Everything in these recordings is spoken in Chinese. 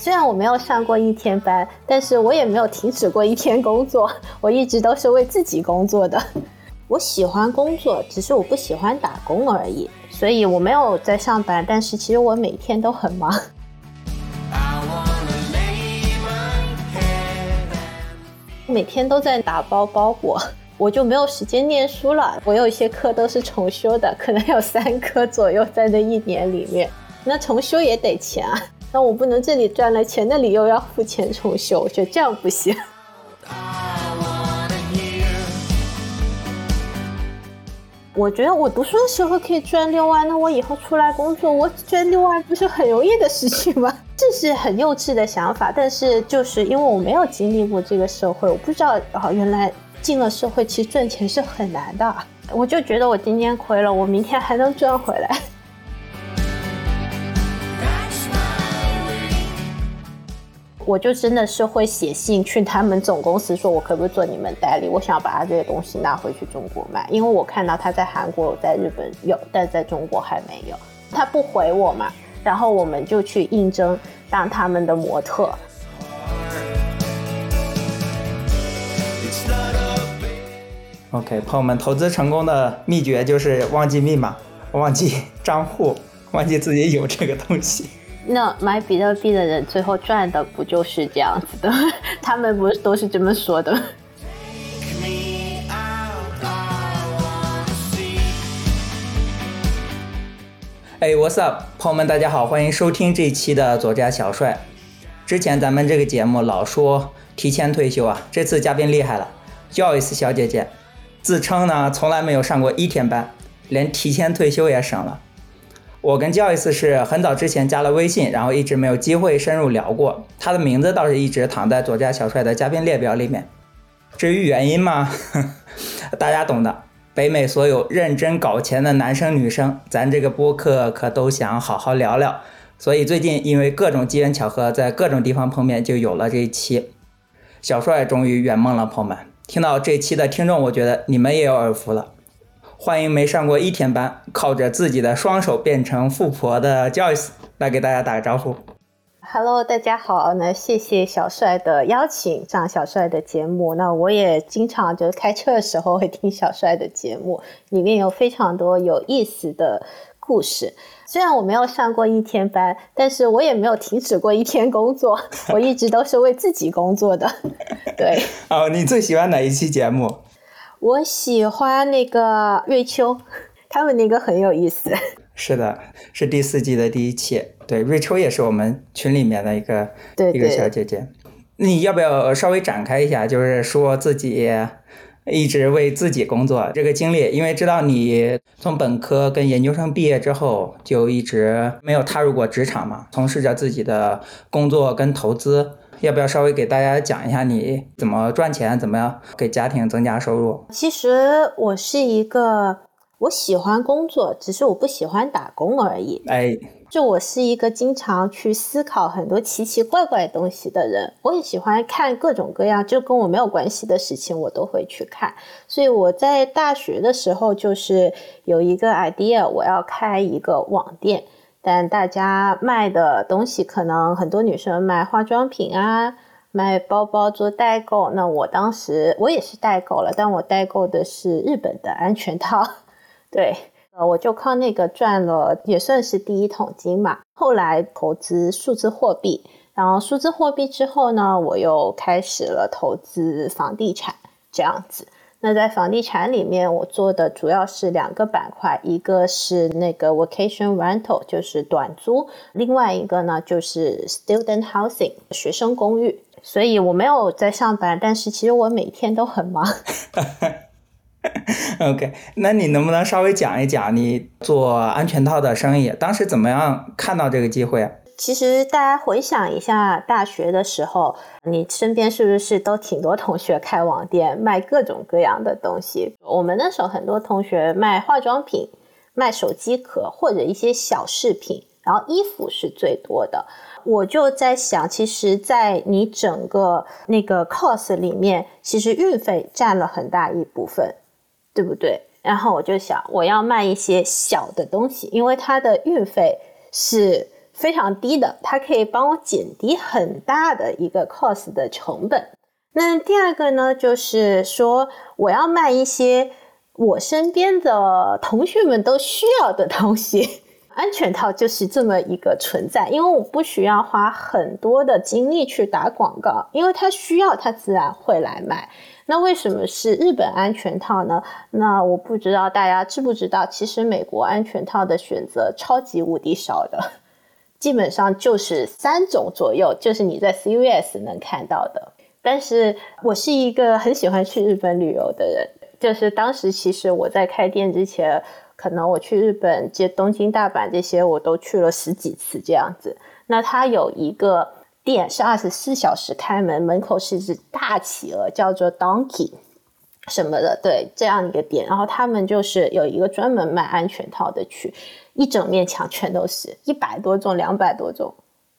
虽然我没有上过一天班，但是我也没有停止过一天工作，我一直都是为自己工作的。我喜欢工作，只是我不喜欢打工而已。所以我没有在上班，但是其实我每天都很忙。每天都在打包包裹，我就没有时间念书了。我有一些课都是重修的，可能有三科左右在那一年里面。那重修也得钱啊，那我不能这里赚了钱，那里又要付钱重修，我觉得这样不行。我觉得我读书的时候可以赚六万，那我以后出来工作，我赚六万不是很容易的事情吗？这是很幼稚的想法，但是就是因为我没有经历过这个社会，我不知道啊，原来进了社会其实赚钱是很难的。我就觉得我今天亏了，我明天还能赚回来。我就真的是会写信去他们总公司，说我可不可以做你们代理？我想要把他这些东西拿回去中国卖，因为我看到他在韩国、在日本有，但在中国还没有。他不回我嘛，然后我们就去应征当他们的模特。OK，朋友们，投资成功的秘诀就是忘记密码、忘记账户、忘记自己有这个东西。那买比特币的人最后赚的不就是这样子的？他们不是都是这么说的？哎，What's up，朋友们，大家好，欢迎收听这一期的左家小帅。之前咱们这个节目老说提前退休啊，这次嘉宾厉害了，Joyce 小姐姐自称呢从来没有上过一天班，连提前退休也省了。我跟 Joyce 是很早之前加了微信，然后一直没有机会深入聊过。他的名字倒是一直躺在左家小帅的嘉宾列表里面。至于原因嘛，大家懂的。北美所有认真搞钱的男生女生，咱这个播客可都想好好聊聊。所以最近因为各种机缘巧合，在各种地方碰面，就有了这一期。小帅终于圆梦了，朋友们。听到这期的听众，我觉得你们也有耳福了。欢迎没上过一天班，靠着自己的双手变成富婆的 Joyce 来给大家打个招呼。Hello，大家好，那谢谢小帅的邀请上小帅的节目。那我也经常就是开车的时候会听小帅的节目，里面有非常多有意思的故事。虽然我没有上过一天班，但是我也没有停止过一天工作，我一直都是为自己工作的。对。哦，你最喜欢哪一期节目？我喜欢那个瑞秋，他们那个很有意思。是的，是第四季的第一期。对，瑞秋也是我们群里面的一个一个小姐姐。你要不要稍微展开一下，就是说自己一直为自己工作这个经历？因为知道你从本科跟研究生毕业之后，就一直没有踏入过职场嘛，从事着自己的工作跟投资。要不要稍微给大家讲一下你怎么赚钱，怎么样给家庭增加收入？其实我是一个，我喜欢工作，只是我不喜欢打工而已。哎，就我是一个经常去思考很多奇奇怪怪东西的人，我也喜欢看各种各样就跟我没有关系的事情，我都会去看。所以我在大学的时候就是有一个 idea，我要开一个网店。但大家卖的东西可能很多女生卖化妆品啊，卖包包做代购。那我当时我也是代购了，但我代购的是日本的安全套。对，呃，我就靠那个赚了，也算是第一桶金嘛。后来投资数字货币，然后数字货币之后呢，我又开始了投资房地产，这样子。那在房地产里面，我做的主要是两个板块，一个是那个 vacation rental，就是短租；另外一个呢就是 student housing，学生公寓。所以我没有在上班，但是其实我每天都很忙。OK，那你能不能稍微讲一讲你做安全套的生意，当时怎么样看到这个机会？其实大家回想一下，大学的时候，你身边是不是都挺多同学开网店卖各种各样的东西？我们那时候很多同学卖化妆品、卖手机壳或者一些小饰品，然后衣服是最多的。我就在想，其实，在你整个那个 cost 里面，其实运费占了很大一部分，对不对？然后我就想，我要卖一些小的东西，因为它的运费是。非常低的，它可以帮我减低很大的一个 cost 的成本。那第二个呢，就是说我要卖一些我身边的同学们都需要的东西。安全套就是这么一个存在，因为我不需要花很多的精力去打广告，因为他需要，他自然会来买。那为什么是日本安全套呢？那我不知道大家知不知道，其实美国安全套的选择超级无敌少的，基本上就是三种左右，就是你在 CVS 能看到的。但是我是一个很喜欢去日本旅游的人，就是当时其实我在开店之前，可能我去日本接东京、大阪这些我都去了十几次这样子。那它有一个。店是二十四小时开门，门口是只大企鹅，叫做 Donkey 什么的，对，这样一个店。然后他们就是有一个专门卖安全套的区，一整面墙全都是一百多种、两百多种。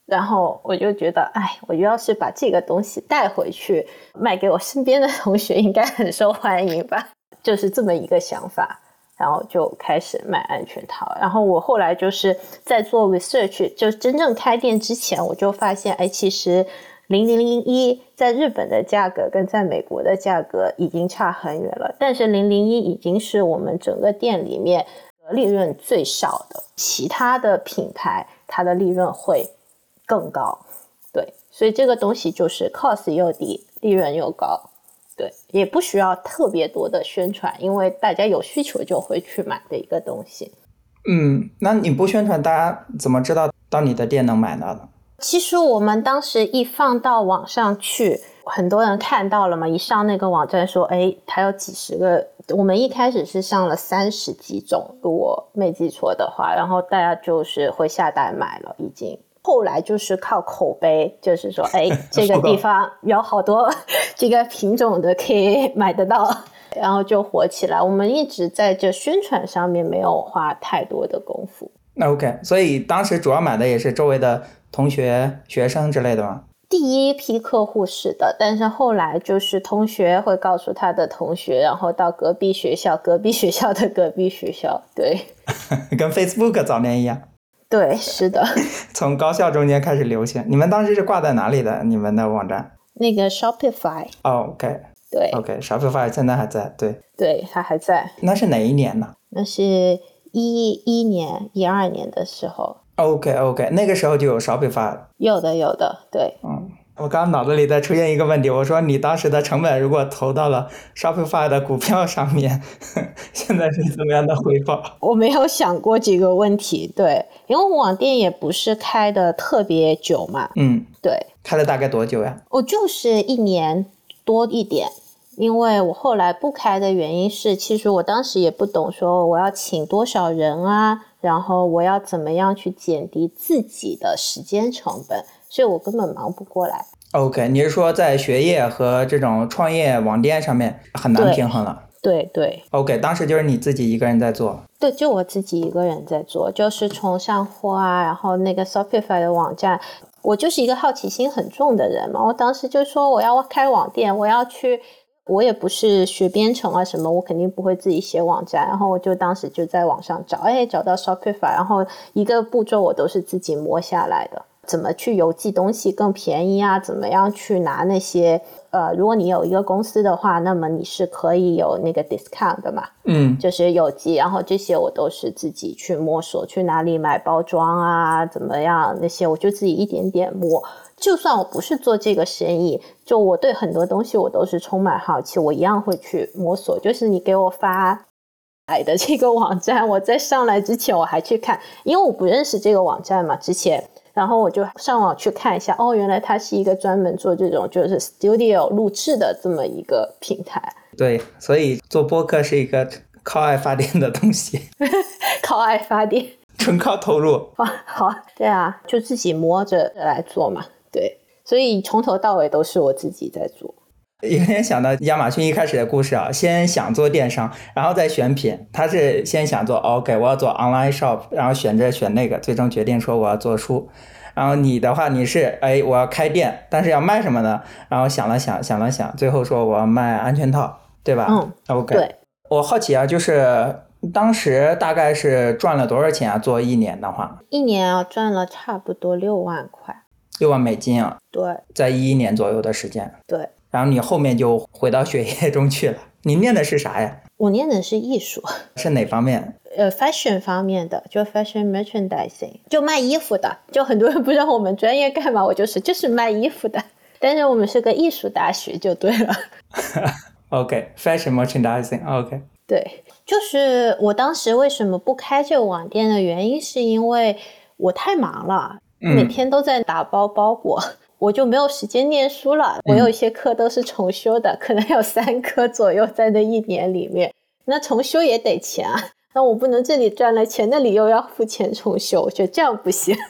然后我就觉得，哎，我要是把这个东西带回去卖给我身边的同学，应该很受欢迎吧？就是这么一个想法。然后就开始卖安全套，然后我后来就是在做 research，就真正开店之前，我就发现，哎，其实零零零一在日本的价格跟在美国的价格已经差很远了，但是零零一已经是我们整个店里面利润最少的，其他的品牌它的利润会更高，对，所以这个东西就是 cost 又低，利润又高。对，也不需要特别多的宣传，因为大家有需求就会去买的一个东西。嗯，那你不宣传，大家怎么知道到你的店能买到呢？其实我们当时一放到网上去，很多人看到了嘛，一上那个网站说，哎，它有几十个。我们一开始是上了三十几种，如果没记错的话，然后大家就是会下单买了，已经。后来就是靠口碑，就是说，哎，这个地方有好多这个品种的可以买得到，然后就火起来。我们一直在这宣传上面没有花太多的功夫。那 OK，所以当时主要买的也是周围的同学、学生之类的吗？第一批客户是的，但是后来就是同学会告诉他的同学，然后到隔壁学校、隔壁学校的隔壁学校，对，跟 Facebook 早年一样。对，是的，从高校中间开始流行。你们当时是挂在哪里的？你们的网站？那个 Shopify。哦，OK。对，OK，Shopify 现在还在。对，对，它还在。那是哪一年呢？那是一一年、一二年的时候。OK，OK，那个时候就有 Shopify。有的，有的，对。嗯。我刚刚脑子里在出现一个问题，我说你当时的成本如果投到了 Shopify 的股票上面，现在是怎么样的回报？我没有想过这个问题，对，因为网店也不是开的特别久嘛。嗯，对，开了大概多久呀？我就是一年多一点，因为我后来不开的原因是，其实我当时也不懂说我要请多少人啊，然后我要怎么样去减低自己的时间成本。所以我根本忙不过来。OK，你是说在学业和这种创业网店上面很难平衡了？对对。OK，当时就是你自己一个人在做？对，就我自己一个人在做，就是从上货啊，然后那个 Shopify 的网站，我就是一个好奇心很重的人嘛。我当时就说我要开网店，我要去，我也不是学编程啊什么，我肯定不会自己写网站。然后我就当时就在网上找，哎，找到 Shopify，然后一个步骤我都是自己摸下来的。怎么去邮寄东西更便宜啊？怎么样去拿那些呃，如果你有一个公司的话，那么你是可以有那个 discount 的嘛？嗯，就是邮寄，然后这些我都是自己去摸索，去哪里买包装啊？怎么样那些我就自己一点点摸。就算我不是做这个生意，就我对很多东西我都是充满好奇，我一样会去摸索。就是你给我发来的这个网站，我在上来之前我还去看，因为我不认识这个网站嘛，之前。然后我就上网去看一下，哦，原来它是一个专门做这种就是 studio 录制的这么一个平台。对，所以做播客是一个靠爱发电的东西。靠爱发电，纯靠投入。好，对啊，就自己摸着来做嘛。对，所以从头到尾都是我自己在做。有点想到亚马逊一开始的故事啊，先想做电商，然后再选品。他是先想做 OK，我要做 online shop，然后选这选那个，最终决定说我要做书。然后你的话，你是哎，我要开店，但是要卖什么呢？然后想了想，想了想，最后说我要卖安全套，对吧？嗯，OK。对，我好奇啊，就是当时大概是赚了多少钱啊？做一年的话，一年啊赚了差不多六万块。六万美金啊，对，在一一年左右的时间。对，然后你后面就回到学业中去了。你念的是啥呀？我念的是艺术，是哪方面？呃，fashion 方面的，就 fashion merchandising，就卖衣服的。就很多人不知道我们专业干嘛，我就是就是卖衣服的。但是我们是个艺术大学，就对了。OK，fashion merchandising。OK，对，就是我当时为什么不开这个网店的原因，是因为我太忙了。每天都在打包包裹，我就没有时间念书了。我有一些课都是重修的，可能有三科左右在那一年里面。那重修也得钱啊，那我不能这里赚了钱，那里又要付钱重修，我觉得这样不行。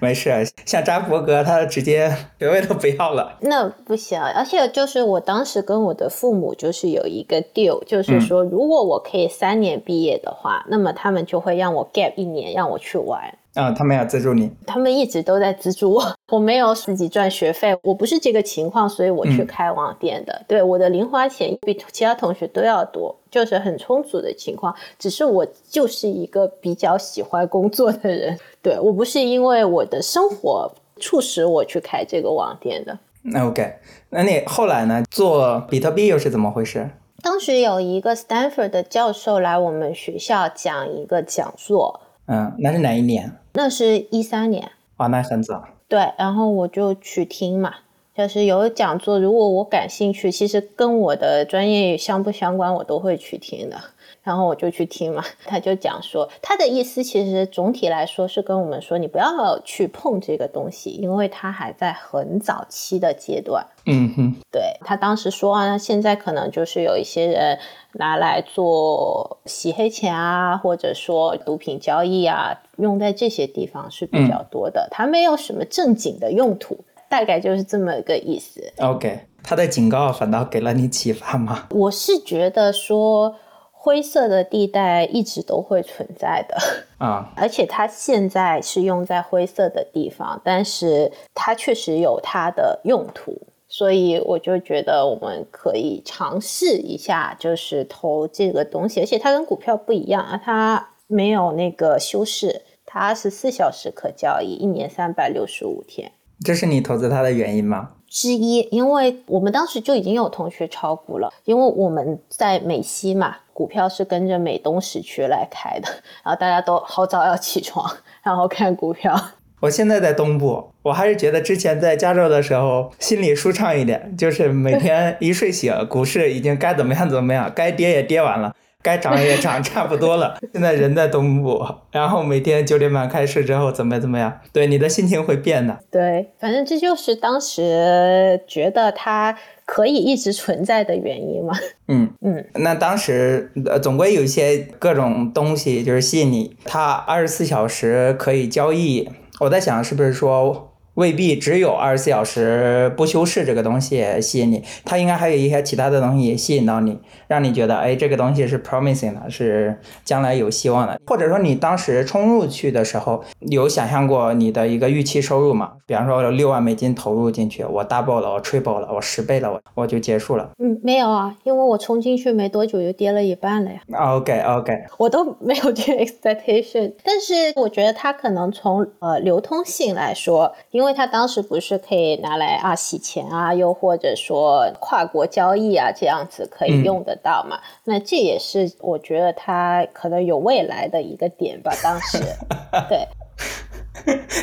没事，像扎伯格他直接学位都不要了。那不行，而且就是我当时跟我的父母就是有一个 deal，就是说如果我可以三年毕业的话，那么他们就会让我 gap 一年，让我去玩。啊，他们要资助你？他们一直都在资助我，我没有自己赚学费，我不是这个情况，所以我去开网店的。对，我的零花钱比其他同学都要多，就是很充足的情况。只是我就是一个比较喜欢工作的人，对我不是因为我的生活促使我去开这个网店的。那 OK，那你后来呢？做比特币又是怎么回事？当时有一个 Stanford 的教授来我们学校讲一个讲座。嗯，那是哪一年？那是一三年。啊，那很早。对，然后我就去听嘛，就是有讲座，如果我感兴趣，其实跟我的专业相不相关，我都会去听的。然后我就去听嘛，他就讲说，他的意思其实总体来说是跟我们说，你不要去碰这个东西，因为它还在很早期的阶段。嗯哼，对他当时说啊，现在可能就是有一些人拿来做洗黑钱啊，或者说毒品交易啊，用在这些地方是比较多的，它没有什么正经的用途，大概就是这么个意思。OK，他的警告反倒给了你启发吗？我是觉得说。灰色的地带一直都会存在的 啊，而且它现在是用在灰色的地方，但是它确实有它的用途，所以我就觉得我们可以尝试一下，就是投这个东西，而且它跟股票不一样啊，它没有那个修饰，它二十四小时可交易，一年三百六十五天。这是你投资它的原因吗？之一，因为我们当时就已经有同学炒股了，因为我们在美西嘛，股票是跟着美东时区来开的，然后大家都好早要起床，然后看股票。我现在在东部，我还是觉得之前在加州的时候心里舒畅一点，就是每天一睡醒，股市已经该怎么样怎么样，该跌也跌完了。该涨也涨差不多了。现在人在东部，然后每天九点半开市之后怎么怎么样？对，你的心情会变的。对，反正这就是当时觉得它可以一直存在的原因嘛。嗯嗯。那当时呃，总归有一些各种东西就是吸引你，它二十四小时可以交易。我在想，是不是说？未必只有二十四小时不修饰这个东西吸引你，它应该还有一些其他的东西吸引到你，让你觉得哎，这个东西是 promising 的，是将来有希望的。或者说你当时冲入去的时候，有想象过你的一个预期收入吗？比方说六万美金投入进去，我 double 了，我 triple 了，我十倍了，我我就结束了。嗯，没有啊，因为我冲进去没多久就跌了一半了呀。OK OK，我都没有这 expectation，但是我觉得它可能从呃流通性来说，因因为他当时不是可以拿来啊洗钱啊，又或者说跨国交易啊这样子可以用得到嘛？那这也是我觉得他可能有未来的一个点吧。当时，对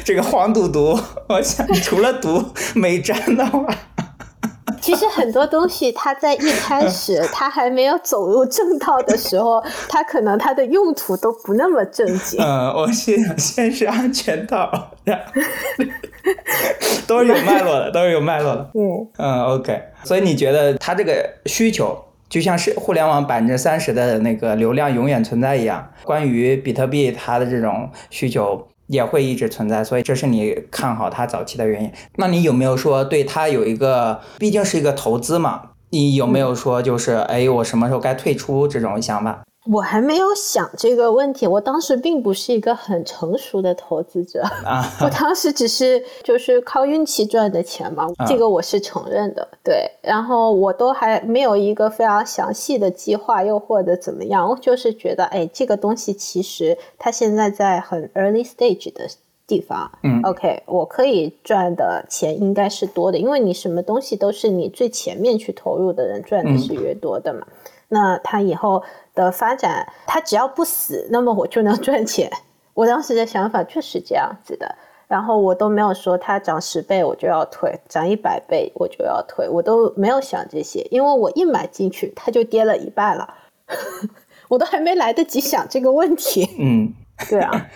这个黄赌毒，我想除了毒没沾的话。其实很多东西，它在一开始 它还没有走入正道的时候，它可能它的用途都不那么正经。嗯，我先先是安全套，都是有脉络的，都是有脉络的。嗯嗯，OK。所以你觉得它这个需求就像是互联网百分之三十的那个流量永远存在一样？关于比特币它的这种需求。也会一直存在，所以这是你看好它早期的原因。那你有没有说对它有一个，毕竟是一个投资嘛？你有没有说就是，哎，我什么时候该退出这种想法？我还没有想这个问题，我当时并不是一个很成熟的投资者，啊、我当时只是就是靠运气赚的钱嘛，这个我是承认的，对。然后我都还没有一个非常详细的计划，又或者怎么样，我就是觉得，哎，这个东西其实它现在在很 early stage 的地方，嗯，OK，我可以赚的钱应该是多的，因为你什么东西都是你最前面去投入的人赚的是越多的嘛，那他以后。的发展，它只要不死，那么我就能 赚钱。我当时的想法确实这样子的，然后我都没有说它涨十倍我就要退，涨一百倍我就要退，我都没有想这些，因为我一买进去它就跌了一半了，我都还没来得及想这个问题。嗯，对啊。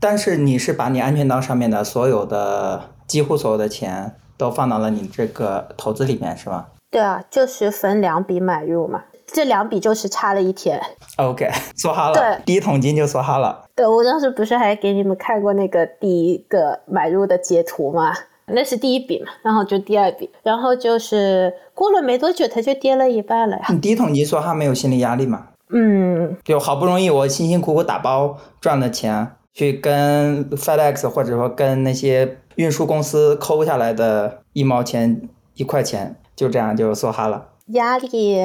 但是你是把你安全岛上面的所有的几乎所有的钱都放到了你这个投资里面是吗？对啊，就是分两笔买入嘛。这两笔就是差了一天，OK，梭哈了，对，第一桶金就梭哈了。对，我当时不是还给你们看过那个第一个买入的截图吗？那是第一笔嘛，然后就第二笔，然后就是过了没多久，它就跌了一半了呀。你第一桶金梭哈没有心理压力吗？嗯，就好不容易我辛辛苦苦打包赚的钱，去跟 FedEx 或者说跟那些运输公司抠下来的一毛钱一块钱，就这样就梭哈了。压力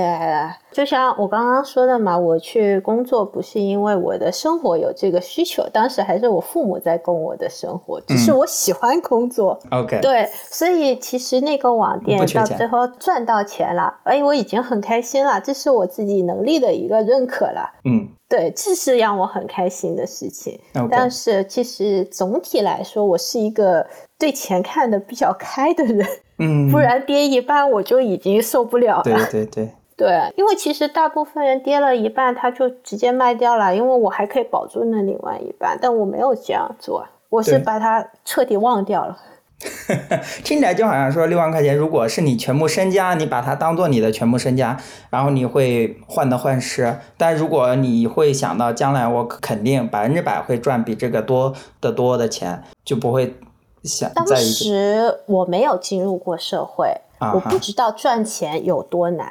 就像我刚刚说的嘛，我去工作不是因为我的生活有这个需求，当时还是我父母在供我的生活，只是我喜欢工作。OK，对，所以其实那个网店到最后赚到钱了，哎，我已经很开心了，这是我自己能力的一个认可了。嗯，对，这是让我很开心的事情。但是其实总体来说，我是一个对钱看的比较开的人。嗯，不然跌一半我就已经受不了了。对对对 对，因为其实大部分人跌了一半他就直接卖掉了，因为我还可以保住那另外一半，但我没有这样做，我是把它彻底忘掉了。听起来就好像说六万块钱，如果是你全部身家，你把它当做你的全部身家，然后你会患得患失。但如果你会想到将来我肯定百分之百会赚比这个多得多的钱，就不会。当时我没有进入过社会，我不知道赚钱有多难。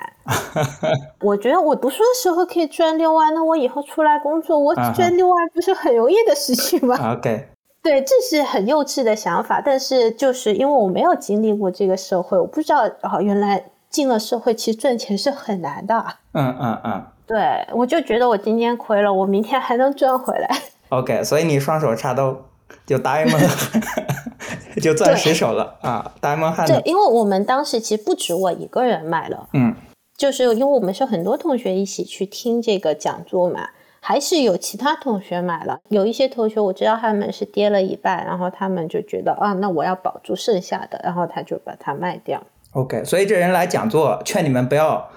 我觉得我读书的时候可以赚六万，那我以后出来工作，我赚六万不是很容易的事情吗？OK，对，这是很幼稚的想法。但是就是因为我没有经历过这个社会，我不知道哦，原来进了社会其实赚钱是很难的。嗯嗯嗯，对，我就觉得我今天亏了，我明天还能赚回来。OK，所以你双手插兜。就 diamond，就钻石手了啊！diamond 汉。对，因为我们当时其实不止我一个人买了，嗯，就是因为我们是很多同学一起去听这个讲座嘛，还是有其他同学买了。有一些同学我知道他们是跌了一半，然后他们就觉得啊，那我要保住剩下的，然后他就把它卖掉。OK，所以这人来讲座，劝你们不要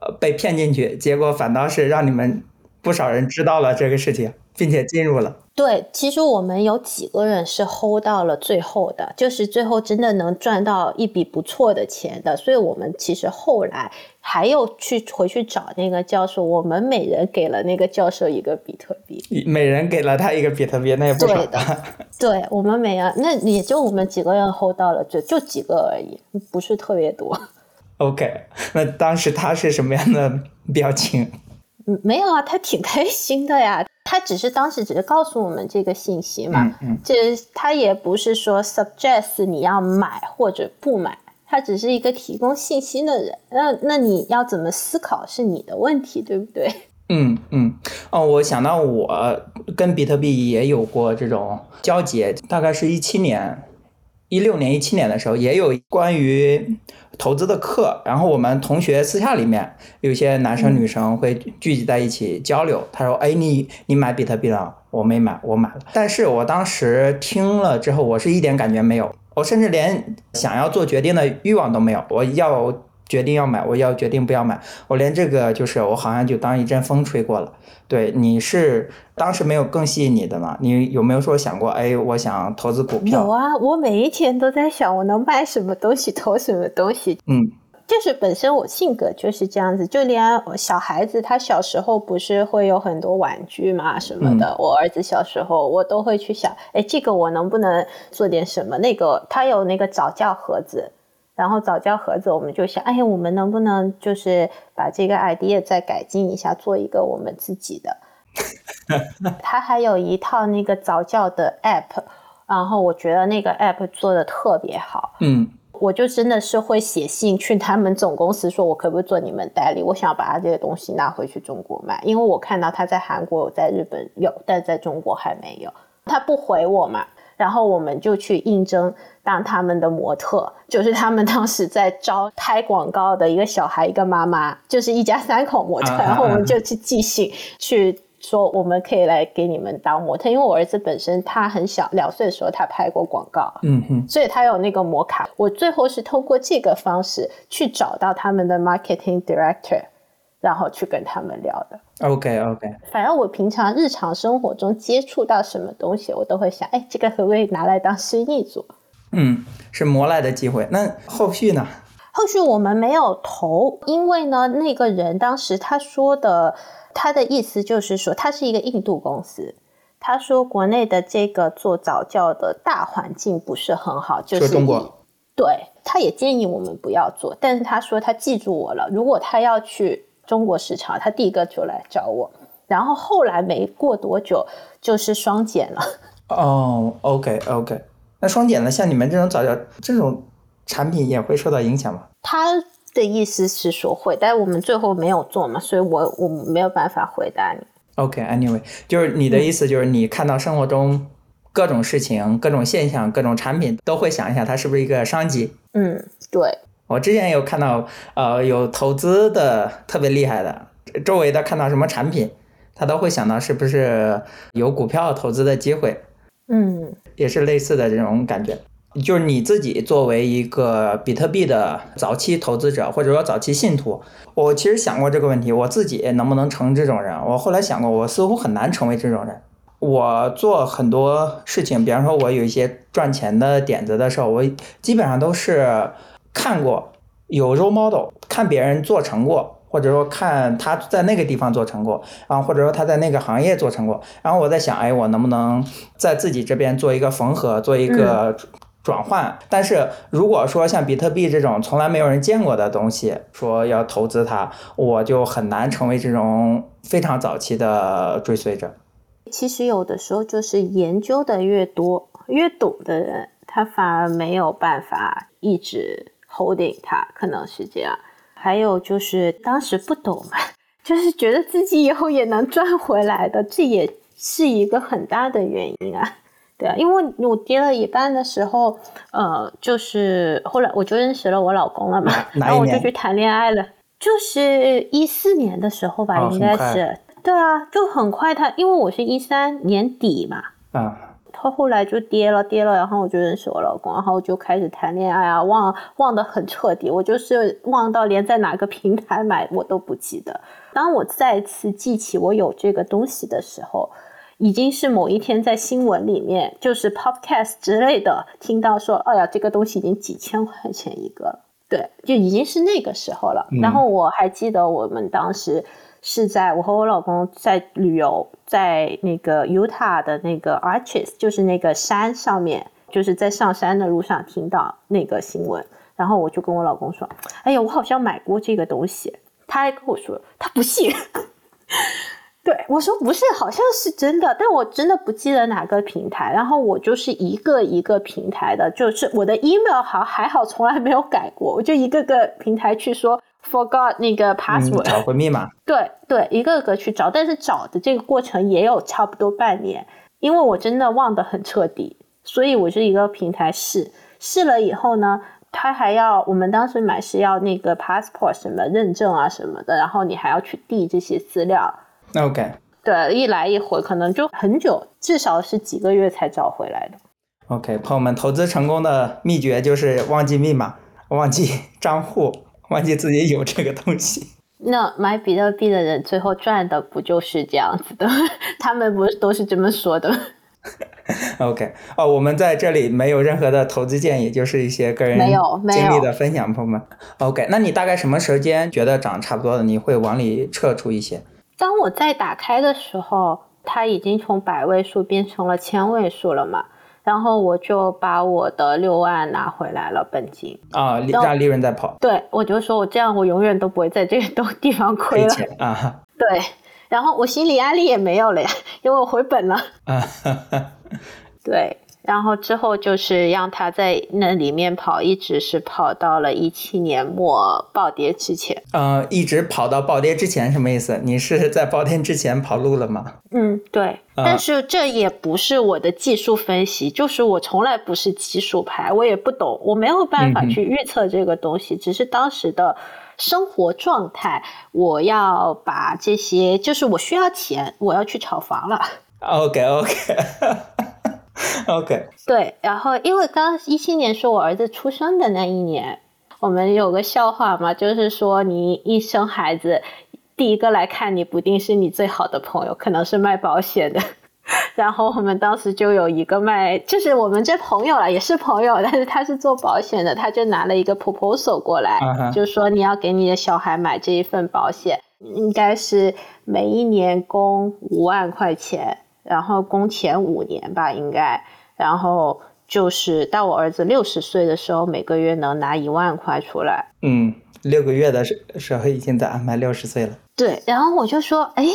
呃被骗进去，结果反倒是让你们不少人知道了这个事情，并且进入了。对，其实我们有几个人是 hold 到了最后的，就是最后真的能赚到一笔不错的钱的。所以，我们其实后来还有去回去找那个教授，我们每人给了那个教授一个比特币，每人给了他一个比特币，那也不少。的，对我们每人，那也就我们几个人 hold 到了，就就几个而已，不是特别多。OK，那当时他是什么样的表情？嗯，没有啊，他挺开心的呀。他只是当时只是告诉我们这个信息嘛，这他也不是说 suggest 你要买或者不买，他只是一个提供信息的人。那那你要怎么思考是你的问题，对不对？嗯嗯，哦，我想到我跟比特币也有过这种交集，大概是一七年。一六年、一七年的时候，也有关于投资的课，然后我们同学私下里面有些男生女生会聚集在一起交流。他说：“哎，你你买比特币了？我没买，我买了。但是我当时听了之后，我是一点感觉没有，我甚至连想要做决定的欲望都没有。我要。”决定要买，我要决定不要买，我连这个就是我好像就当一阵风吹过了。对，你是当时没有更吸引你的吗？你有没有说想过，哎，我想投资股票？有啊，我每一天都在想，我能买什么东西，投什么东西。嗯，就是本身我性格就是这样子，就连小孩子他小时候不是会有很多玩具嘛什么的，我儿子小时候我都会去想，哎，这个我能不能做点什么？那个他有那个早教盒子。然后早教盒子，我们就想，哎呀，我们能不能就是把这个 idea 再改进一下，做一个我们自己的。他还有一套那个早教的 app，然后我觉得那个 app 做的特别好。嗯，我就真的是会写信去他们总公司，说我可不可以做你们代理？我想要把他这个东西拿回去中国卖，因为我看到他在韩国、在日本有，但在中国还没有。他不回我嘛，然后我们就去应征当他们的模特，就是他们当时在招拍广告的一个小孩，一个妈妈，就是一家三口模特，然后我们就去寄信去说我们可以来给你们当模特，因为我儿子本身他很小，两岁的时候他拍过广告，嗯哼，所以他有那个模卡。我最后是通过这个方式去找到他们的 marketing director，然后去跟他们聊的。OK OK，反正我平常日常生活中接触到什么东西，我都会想，哎，这个可不可以拿来当生意做？嗯，是磨来的机会。那后续呢？后续我们没有投，因为呢，那个人当时他说的，他的意思就是说，他是一个印度公司。他说国内的这个做早教的大环境不是很好，就是说中国对，他也建议我们不要做，但是他说他记住我了，如果他要去中国市场，他第一个就来找我。然后后来没过多久，就是双减了。哦，OK OK，那双减呢？像你们这种早教这种产品也会受到影响吗？他的意思是说会，但是我们最后没有做嘛，所以我我没有办法回答你。OK，Anyway，、就是你的意思就是你看到生活中各种事情、各种现象、各种产品，都会想一下它是不是一个商机。嗯，对，我之前有看到，呃，有投资的特别厉害的，周围的看到什么产品，他都会想到是不是有股票投资的机会，嗯也是类似的这种感觉。就是你自己作为一个比特币的早期投资者，或者说早期信徒，我其实想过这个问题，我自己能不能成这种人？我后来想过，我似乎很难成为这种人。我做很多事情，比方说，我有一些赚钱的点子的时候，我基本上都是看过有 role model，看别人做成过，或者说看他在那个地方做成过，然后或者说他在那个行业做成过，然后我在想，哎，我能不能在自己这边做一个缝合，做一个转换？但是如果说像比特币这种从来没有人见过的东西，说要投资它，我就很难成为这种非常早期的追随者。其实有的时候就是研究的越多、越懂的人，他反而没有办法一直 holding 它，可能是这样。还有就是当时不懂嘛，就是觉得自己以后也能赚回来的，这也是一个很大的原因啊。对啊，因为我跌了一半的时候，呃，就是后来我就认识了我老公了嘛，然后我就去谈恋爱了，就是一四年的时候吧，应该是。对啊，就很快他，因为我是一三年底嘛，啊，他后来就跌了跌了，然后我就认识我老公，然后就开始谈恋爱啊，忘忘得很彻底，我就是忘到连在哪个平台买我都不记得。当我再次记起我有这个东西的时候，已经是某一天在新闻里面，就是 podcast 之类的听到说，哎呀，这个东西已经几千块钱一个了，对，就已经是那个时候了。然后我还记得我们当时。是在我和我老公在旅游，在那个 Utah 的那个 Arches，就是那个山上面，就是在上山的路上听到那个新闻，然后我就跟我老公说：“哎呀，我好像买过这个东西。”他还跟我说他不信，对我说不是，好像是真的，但我真的不记得哪个平台。然后我就是一个一个平台的，就是我的 email 好还好从来没有改过，我就一个个平台去说 forgot 那个嗯，password，、找回密码。对对，一个个去找，但是找的这个过程也有差不多半年，因为我真的忘得很彻底，所以我是一个平台试。试了以后呢，他还要我们当时买是要那个 passport 什么认证啊什么的，然后你还要去递这些资料，OK。对，一来一回可能就很久，至少是几个月才找回来的。OK，朋友们，投资成功的秘诀就是忘记密码、忘记 账户、忘记自己有这个东西。那买比特币的人最后赚的不就是这样子的？他们不是都是这么说的？OK，哦，我们在这里没有任何的投资建议，就是一些个人没有没有经历的分享，朋友们。OK，那你大概什么时间觉得涨差不多了，你会往里撤出一些？当我再打开的时候，它已经从百位数变成了千位数了嘛。然后我就把我的六万拿回来了本金啊，让利润再跑。对，我就说我这样我永远都不会在这个地方亏了啊。对，然后我心理压力也没有了呀，因为我回本了。啊，对。然后之后就是让他在那里面跑，一直是跑到了一七年末暴跌之前。嗯，一直跑到暴跌之前什么意思？你是在暴跌之前跑路了吗？嗯，对。但是这也不是我的技术分析，就是我从来不是技术派，我也不懂，我没有办法去预测这个东西。只是当时的生活状态，我要把这些，就是我需要钱，我要去炒房了。OK OK。OK，对，然后因为刚一七年是我儿子出生的那一年，我们有个笑话嘛，就是说你一生孩子，第一个来看你不定是你最好的朋友，可能是卖保险的。然后我们当时就有一个卖，就是我们这朋友了，也是朋友，但是他是做保险的，他就拿了一个 proposal 过来，就说你要给你的小孩买这一份保险，应该是每一年供五万块钱。然后供前五年吧，应该，然后就是到我儿子六十岁的时候，每个月能拿一万块出来。嗯，六个月的时时候已经在安排六十岁了。对，然后我就说，哎，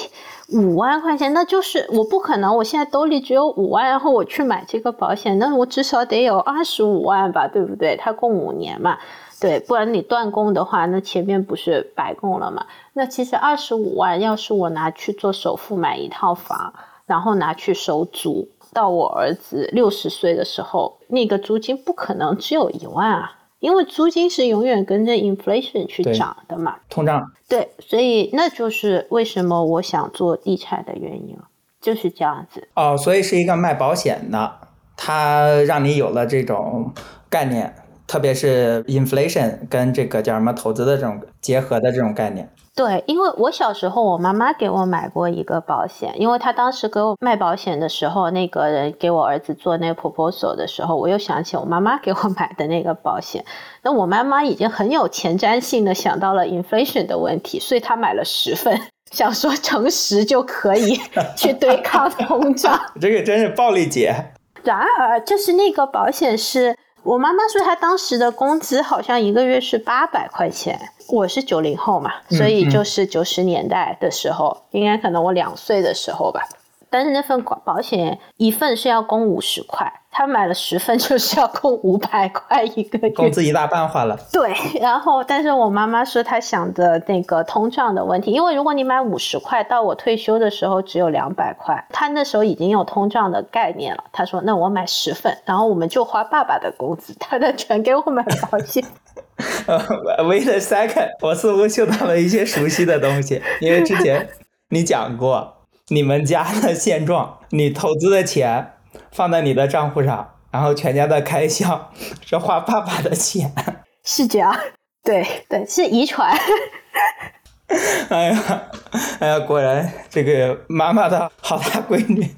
五万块钱，那就是我不可能，我现在兜里只有五万，然后我去买这个保险，那我至少得有二十五万吧，对不对？他供五年嘛，对，不然你断供的话，那前面不是白供了嘛？那其实二十五万，要是我拿去做首付买一套房。然后拿去收租，到我儿子六十岁的时候，那个租金不可能只有一万啊，因为租金是永远跟着 inflation 去涨的嘛，通胀。对，所以那就是为什么我想做地产的原因了，就是这样子。哦，所以是一个卖保险的，他让你有了这种概念，特别是 inflation 跟这个叫什么投资的这种结合的这种概念。对，因为我小时候，我妈妈给我买过一个保险，因为她当时给我卖保险的时候，那个人给我儿子做那个 proposal 的时候，我又想起我妈妈给我买的那个保险。那我妈妈已经很有前瞻性的想到了 inflation 的问题，所以她买了十份，想说乘十就可以 去对抗通胀。这个真是暴力姐。然而，就是那个保险是。我妈妈说，她当时的工资好像一个月是八百块钱。我是九零后嘛，所以就是九十年代的时候，应该可能我两岁的时候吧。但是那份保保险一份是要供五十块，他买了十份就是要供五百块一个月，工资一大半花了。对，然后但是我妈妈说她想的那个通胀的问题，因为如果你买五十块，到我退休的时候只有两百块，她那时候已经有通胀的概念了。她说那我买十份，然后我们就花爸爸的工资，他的全给我买保险。Wait a second，我似乎嗅到了一些熟悉的东西，因为之前你讲过。你们家的现状，你投资的钱放在你的账户上，然后全家的开销 是花爸爸的钱，是这样，对对，是遗传。哎呀，哎呀，果然这个妈妈的好大闺女。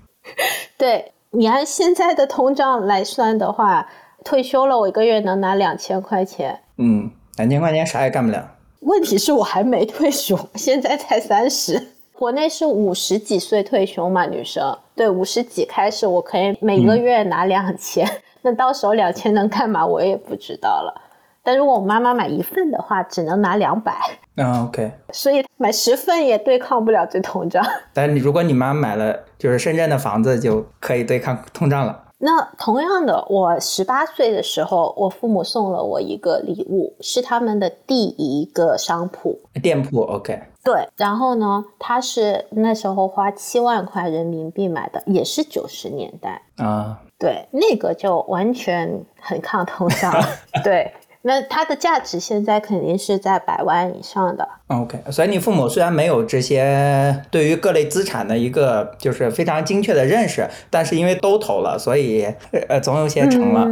对你按现在的通胀来算的话，退休了我一个月能拿两千块钱。嗯，两千块钱啥也干不了。问题是我还没退休，现在才三十。国内是五十几岁退休嘛，女生对五十几开始，我可以每个月拿两千，那到时候两千能干嘛，我也不知道了。但如果我妈妈买一份的话，只能拿两百。嗯，OK。所以买十份也对抗不了这通胀。但你如果你妈买了就是深圳的房子，就可以对抗通胀了。那同样的，我十八岁的时候，我父母送了我一个礼物，是他们的第一个商铺店铺。OK。对，然后呢，他是那时候花七万块人民币买的，也是九十年代啊。对，那个就完全很抗通胀。对，那它的价值现在肯定是在百万以上的。OK，所以你父母虽然没有这些对于各类资产的一个就是非常精确的认识，但是因为都投了，所以呃总有些成了。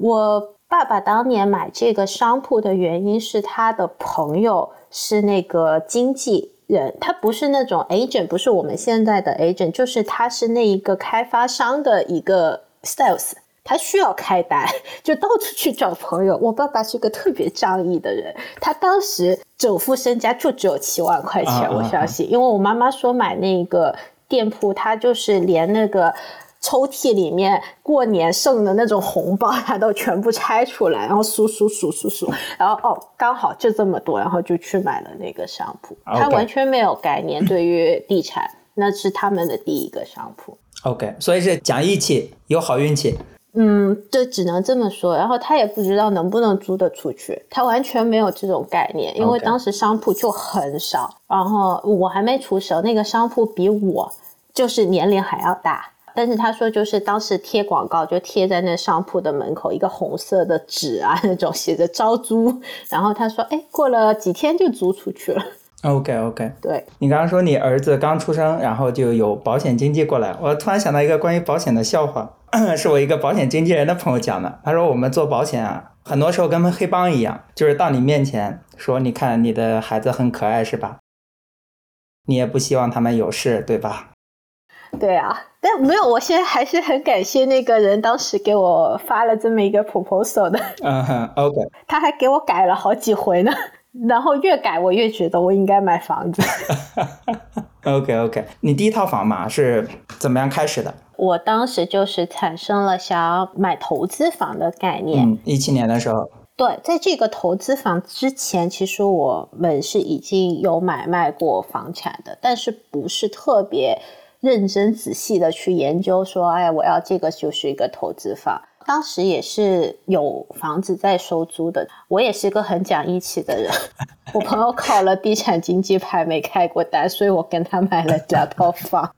我爸爸当年买这个商铺的原因是他的朋友。是那个经纪人，他不是那种 agent，不是我们现在的 agent，就是他是那一个开发商的一个 sales，他需要开单，就到处去找朋友。我爸爸是个特别仗义的人，他当时首付身家就只有七万块钱，我相信，因为我妈妈说买那个店铺，他就是连那个抽屉里面过年剩的那种红包，他都全部拆出来，然后数数数数数，然后哦，刚好就这么多，然后就去买了那个商铺。他完全没有概念对于地产，那是他们的第一个商铺。OK，所以是讲义气，有好运气。嗯，这只能这么说。然后他也不知道能不能租得出去，他完全没有这种概念，因为当时商铺就很少。然后我还没出手，那个商铺比我就是年龄还要大。但是他说，就是当时贴广告就贴在那商铺的门口，一个红色的纸啊，那种写着招租。然后他说，哎，过了几天就租出去了。OK OK，对你刚刚说你儿子刚出生，然后就有保险经纪过来，我突然想到一个关于保险的笑话，是我一个保险经纪人的朋友讲的。他说我们做保险啊，很多时候跟黑帮一样，就是到你面前说，你看你的孩子很可爱是吧？你也不希望他们有事对吧？对啊，但没有，我现在还是很感谢那个人当时给我发了这么一个 proposal 的。嗯哼，OK，他还给我改了好几回呢。然后越改我越觉得我应该买房子。OK OK，你第一套房嘛是怎么样开始的？我当时就是产生了想要买投资房的概念。嗯，一七年的时候。对，在这个投资房之前，其实我们是已经有买卖过房产的，但是不是特别认真仔细的去研究说，哎，我要这个就是一个投资房。当时也是有房子在收租的，我也是个很讲义气的人。我朋友考了地产经济牌没开过单，所以我跟他买了两套房。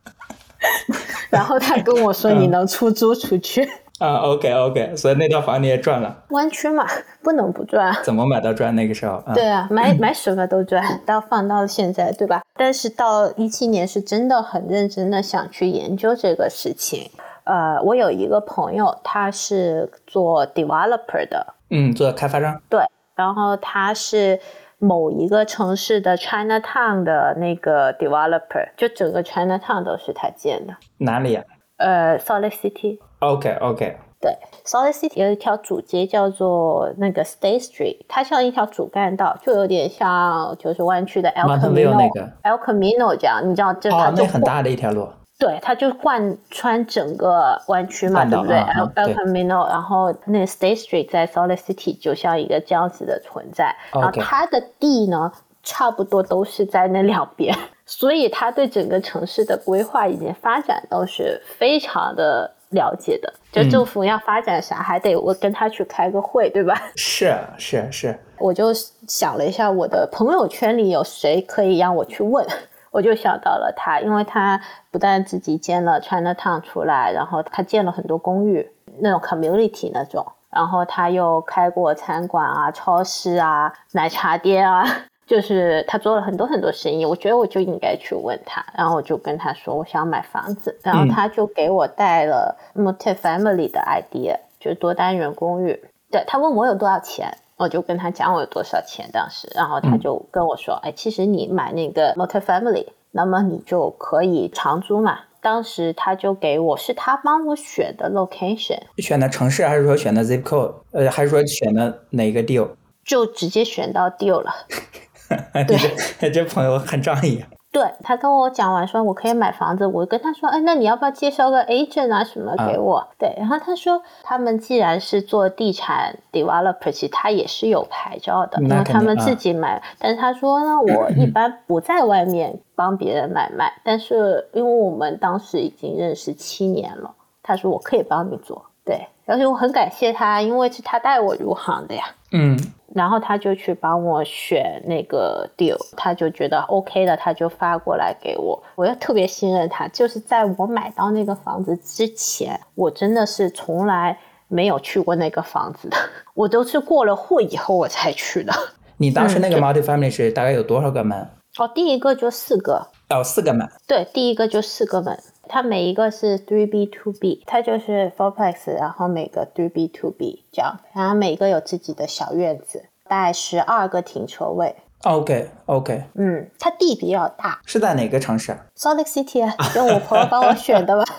然后他跟我说：“你能出租出去？”啊，OK OK，所以那套房你也赚了。湾区嘛，不能不赚。怎么买到赚？那个时候？对啊，买买什么都赚，到放到现在，对吧？但是到一七年是真的很认真的想去研究这个事情。呃，我有一个朋友，他是做 developer 的，嗯，做开发商。对，然后他是某一个城市的 Chinatown 的那个 developer，就整个 Chinatown 都是他建的。哪里啊？呃，Salt Lake City。OK OK。对，Salt Lake City 有一条主街叫做那个 State Street，它像一条主干道，就有点像就是湾区的 El Camino，El Camino 这样，你知道这它那很大的一条路。对，它就贯穿整个湾区嘛，对不对？El Camino，然后那个 State Street 在 Salt Lake City 就像一个这样子的存在。然后它的地呢，差不多都是在那两边，所以它对整个城市的规划以及发展都是非常的了解的。就政府要发展啥，还得我跟他去开个会，对吧？是是是。我就想了一下，我的朋友圈里有谁可以让我去问。我就想到了他，因为他不但自己建了 China Town 出来，然后他建了很多公寓，那种 community 那种，然后他又开过餐馆啊、超市啊、奶茶店啊，就是他做了很多很多生意。我觉得我就应该去问他，然后我就跟他说我想买房子，然后他就给我带了 multi-family 的 idea，就是多单元公寓。对他问我有多少钱。我就跟他讲我有多少钱当时，然后他就跟我说，哎，其实你买那个 multi-family，那么你就可以长租嘛。当时他就给我是他帮我选的 location，选的城市还是说选的 zip code，呃，还是说选的哪个 deal？就直接选到 deal 了。对，这朋友很仗义。对他跟我讲完说，我可以买房子，我跟他说，哎，那你要不要介绍个 agent 啊什么给我？对，然后他说，他们既然是做地产 developer，其实他也是有牌照的，然后他们自己买。但是他说呢，我 一般不在外面帮别人买卖，但是因为我们当时已经认识七年了，他说我可以帮你做。对，而且我很感谢他，因为是他带我入行的呀。嗯。然后他就去帮我选那个 deal，他就觉得 OK 的，他就发过来给我。我又特别信任他，就是在我买到那个房子之前，我真的是从来没有去过那个房子的，我都是过了户以后我才去的。你当时那个 multi family 是大概有多少个门？哦，第一个就四个。哦，四个门。对，第一个就四个门。它每一个是 three B two B，它就是 fourplex，然后每个 three B two B 这样，然后每个有自己的小院子，大概十二个停车位。OK OK，嗯，它地比较大。是在哪个城市？Salt Lake City，用我朋友帮我选的吧。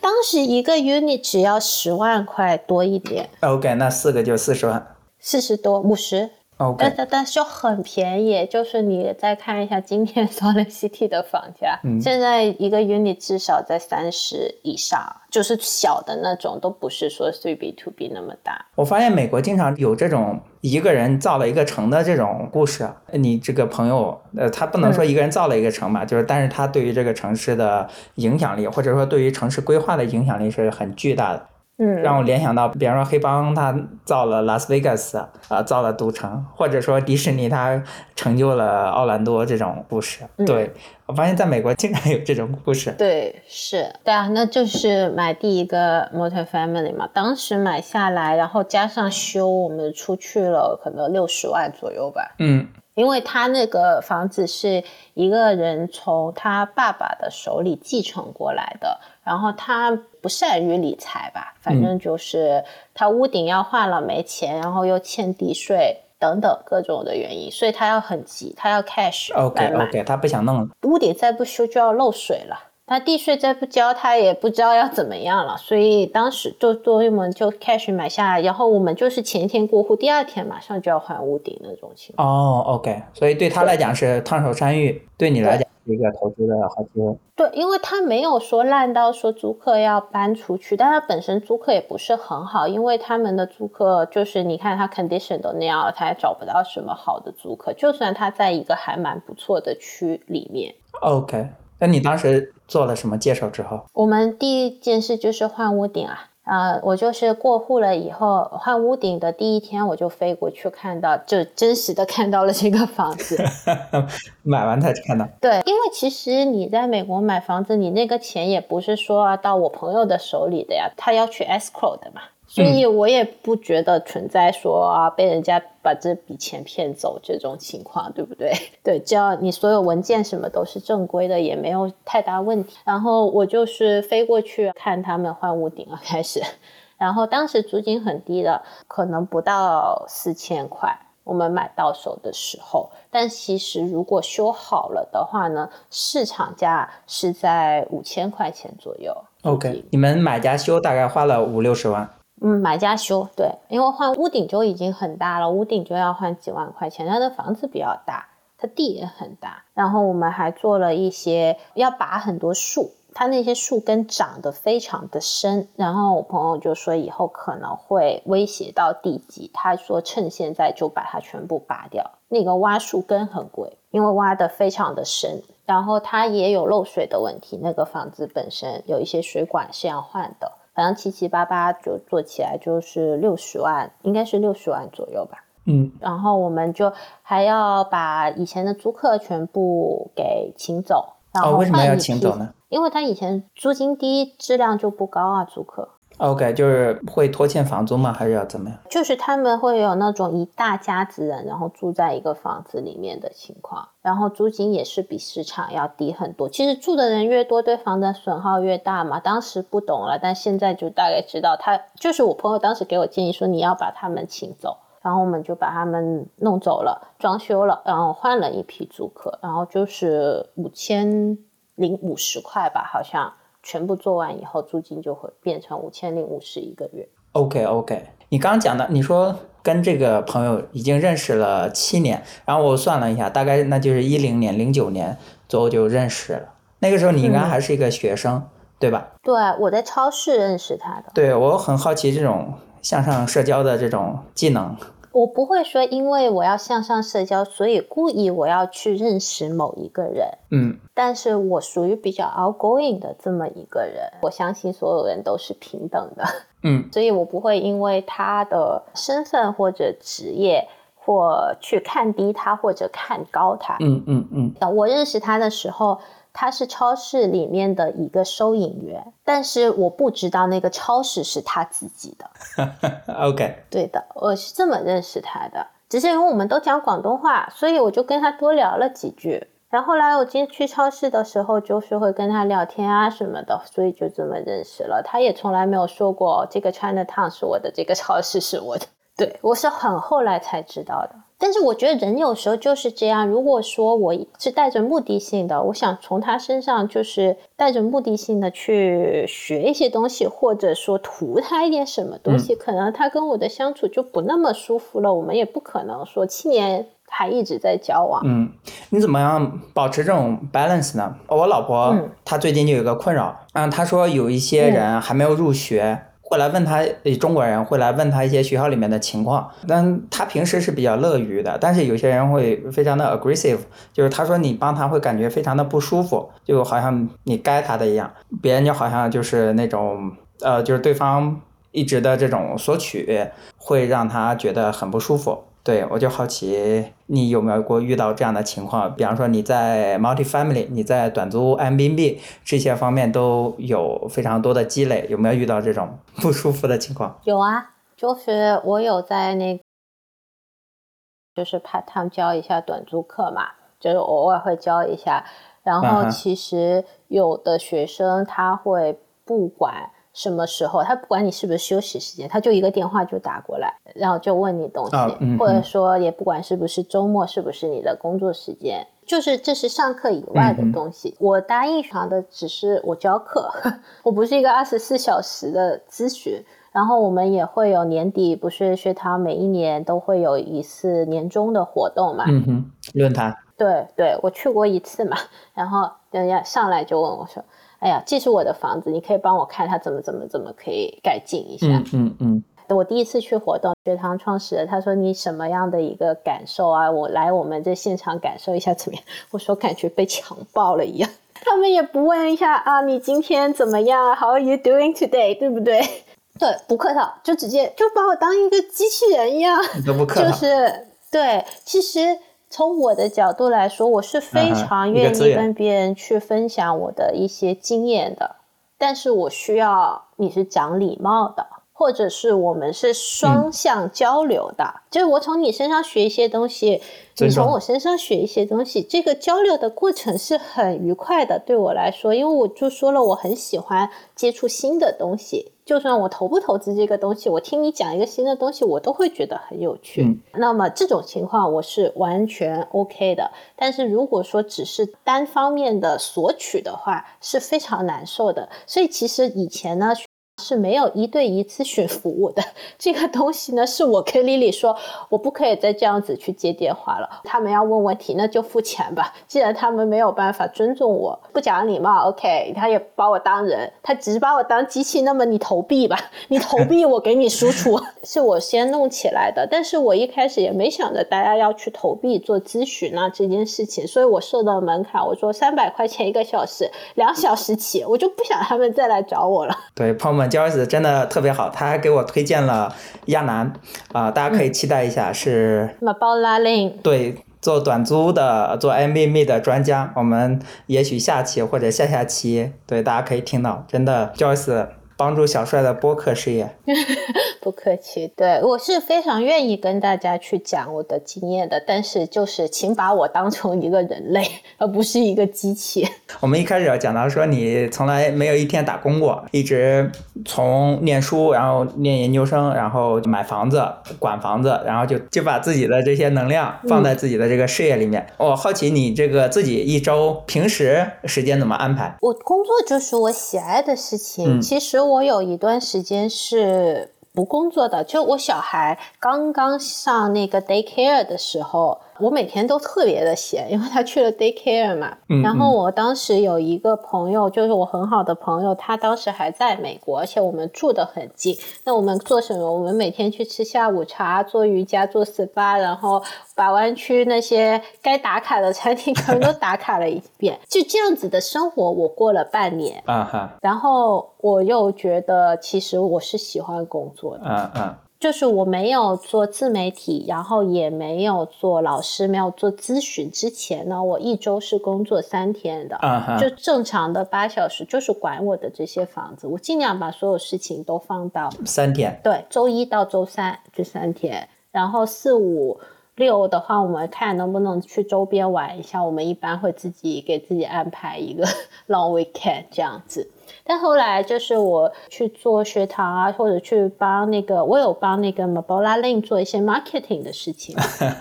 当时一个 unit 只要十万块多一点。OK，那四个就四十万。四十多，五十。OK，但但是很便宜，就是你再看一下今天 Salt Lake City 的房价，嗯现在一个 unit 至少在三十以上，就是小的那种，都不是说 three B two B 那么大。我发现美国经常有这种一个人造了一个城的这种故事。你这个朋友，呃，他不能说一个人造了一个城吧，就是但是他对于这个城市的影响力，或者说对于城市规划的影响力是很巨大的。嗯，让我联想到，比方说黑帮他造了拉斯维加斯啊、造了赌城，或者说迪士尼他成就了奥兰多这种故事。嗯对我发现在美国经常有这种故事。对，是对啊，那就是买第一个 Motor Family 嘛，当时买下来，然后加上修，我们出去了可能六十万左右吧。嗯因为他那个房子是一个人从他爸爸的手里继承过来的，然后他不善于理财吧，反正就是他屋顶要换了没钱，然后又欠地税等等各种的原因，所以他要很急，他要 cash。OK OK，他不想弄了。屋顶再不修就要漏水了。他地税再不交，他也不知道要怎么样了，所以当时就所以我们就 cash 买下来，然后我们就是前一天过户，第二天马上就要换屋顶那种情况。哦，OK，所以对他来讲是烫手山芋，对你来讲是一个投资的好机会。对，因为他没有说烂到说租客要搬出去，但他本身租客也不是很好，因为他们的租客就是你看他 condition 都那样了，他也找不到什么好的租客，就算他在一个还蛮不错的区里面。OK，那你当时做了什么介绍之后？我们第一件事就是换屋顶啊。啊、我就是过户了以后换屋顶的第一天，我就飞过去看到，就真实的看到了这个房子。买完才看到。对，因为其实你在美国买房子，你那个钱也不是说啊到我朋友的手里的呀，他要去 escrow 的嘛，所以我也不觉得存在说啊被人家把这笔钱骗走这种情况，对不对？对，只要你所有文件什么都是正规的，也没有太大问题。然后我就是飞过去看他们换屋顶了，开始，然后当时租金很低的，可能不到四千块。我们买到手的时候，但其实如果修好了的话呢，市场价是在五千块钱左右。OK，你们买家修大概花了五六十万。嗯，买家修对，因为换屋顶就已经很大了，屋顶就要换几万块钱。他的房子比较大，它地也很大，然后我们还做了一些要拔很多树，它那些树根长得非常的深，然后我朋友就说以后可能会威胁到地基，他说趁现在就把它全部拔掉。那个挖树根很贵，因为挖得非常的深，然后它也有漏水的问题，那个房子本身有一些水管是要换的。反正七七八八就做起来就是六十万，应该是六十万左右吧。嗯，然后我们就还要把以前的租客全部给请走，然后哦，为什么要请走呢因为他以前租金低，质量就不高啊，租客。？OK，就是会拖欠房租吗？还是要怎么样？就是他们会有那种一大家子人，然后住在一个房子里面的情况，然后租金也是比市场要低很多。其实住的人越多，对房的损耗越大嘛。当时不懂了，但现在就大概知道他。就是我朋友当时给我建议说，你要把他们请走，然后我们就把他们弄走了，装修了，然后换了一批租客，然后就是五千零五十块吧，好像全部做完以后，租金就会变成五千零五十一个月。OK OK，你刚刚讲的，你说跟这个朋友已经认识了七年，然后我算了一下，大概那就是一零年、零九年左右就认识了。那个时候你应该嗯还是一个学生，对吧？对，我在超市认识他的。对我很好奇这种向上社交的这种技能。我不会说，因为我要向上社交，所以故意我要去认识某一个人。嗯但是我属于比较 outgoing 的这么一个人，我相信所有人都是平等的，嗯 所以我不会因为他的身份或者职业或去看低他或者看高他。嗯嗯嗯我认识他的时候，他是超市里面的一个收银员，但是我不知道那个超市是他自己的。OK，对的，我是这么认识他的。只是因为我们都讲广东话，所以我就跟他多聊了几句。然后后来我今天去超市的时候，就是会跟他聊天啊什么的，所以就这么认识了。他也从来没有说过这个 China Town 是我的，这个超市是我的。对我是很后来才知道的。但是我觉得人有时候就是这样。如果说我是带着目的性的，我想从他身上就是带着目的性的去学一些东西，或者说图他一点什么东西，可能他跟我的相处就不那么舒服了。我们也不可能说七年还一直在交往。嗯，你怎么样保持这种 balance 呢？我老婆她最近就有个困扰，嗯，她说有一些人还没有入学。会来问他，中国人会来问他一些学校里面的情况，但他平时是比较乐于的，但是有些人会非常的 aggressive，就是他说你帮他会感觉非常的不舒服，就好像你该他的一样，别人就好像就是那种，呃，就是对方一直的这种索取，会让他觉得很不舒服。对，我就好奇你有没有过遇到这样的情况？比方说你在 multi-family，你在短租 M B B 这些方面都有非常多的积累，有没有遇到这种不舒服的情况？有啊，就是我有在那，就是怕他们教一下短租课嘛，就是偶尔会教一下。然后其实有的学生他会不管。什么时候他不管你是不是休息时间，他就一个电话就打过来，然后就问你东西，或者说也不管是不是周末，是不是你的工作时间，就是这是上课以外的东西。我答应上的只是我教课，我不是一个二十四小时的咨询。然后我们也会有年底，不是学堂每一年都会有一次年终的活动嘛？嗯哼，论坛。对对，我去过一次嘛，然后人家上来就问我说。哎呀，这是我的房子，你可以帮我看他怎么怎么怎么可以改进一下。嗯嗯嗯。我第一次去活动，学堂创始人他说你什么样的一个感受啊？我来我们这现场感受一下怎么样？我说感觉被强暴了一样。他们也不问一下啊，你今天怎么样？How are you doing today？对不对？对，不客套，就直接就把我当一个机器人一样。都不客套。就是对，其实。从我的角度来说，我是非常愿意跟别人去分享我的一些经验的，但是我需要你是讲礼貌的，或者是我们是双向交流的，就是我从你身上学一些东西，你从我身上学一些东西，这个交流的过程是很愉快的，对我来说，因为我就说了，我很喜欢接触新的东西。就算我投不投资这个东西，我听你讲一个新的东西，我都会觉得很有趣。那么这种情况我是完全 OK 的。但是如果说只是单方面的索取的话，是非常难受的。所以其实以前呢。是没有一对一咨询服务的 这个东西呢，是我跟丽丽说，我不可以再这样子去接电话了。他们要问问题，那就付钱吧。既然他们没有办法尊重我，不讲礼貌，OK，他也把我当人，他只是把我当机器。那么你投币吧，你投币，我给你输出，是我先弄起来的。但是我一开始也没想着大家要去投币做咨询啊这件事情，所以我设的门槛，我说三百块钱一个小时，两小时起，我就不想他们再来找我了。对，朋友们。J o y 真的特别好，他还给我推荐了亚楠啊，大家可以期待一下，是马包拉令对做短租的做 MVM 的专家，我们也许下期或者下下期对大家可以听到，真的 j o y 帮助小帅的播客事业。不客气，对我是非常愿意跟大家去讲我的经验的，但是就是请把我当成一个人类，而不是一个机器。我们一开始讲到说你从来没有一天打工过，一直从念书，然后念研究生，然后买房子、管房子，然后就就把自己的这些能量放在自己的这个事业里面。我好奇你这个自己一周平时时间怎么安排？我工作就是我喜爱的事情。其实我有一段时间是。不工作的，就我小孩刚刚上那个 daycare 的时候。我每天都特别的闲，因为他去了 daycare 嘛。然后我当时有一个朋友，就是我很好的朋友，他当时还在美国，而且我们住的很近。那我们做什么？我们每天去吃下午茶，做瑜伽，做 SPA，然后把湾区那些该打卡的餐厅 全都打卡了一遍。就这样子的生活，我过了半年。啊哈。然后我又觉得，其实我是喜欢工作的。嗯嗯。就是我没有做自媒体，然后也没有做老师，没有做咨询之前呢，我一周是工作三天的，就正常的八小时，就是管我的这些房子，我尽量把所有事情都放到三天，对，周一到周三这三天，然后四五。六的话，我们看能不能去周边玩一下。我们一般会自己给自己安排一个 long weekend 这样子。但后来就是我去做学堂啊，或者去帮那个，我有帮那个 Mabola Link 做一些 marketing 的事情。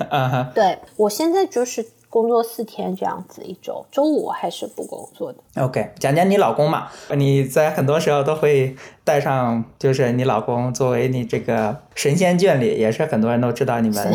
对我现在就是。工作四天这样子一周，周五还是不工作的。OK，讲讲你老公嘛，你在很多时候都会带上，就是你老公作为你这个神仙眷侣，也是很多人都知道你们。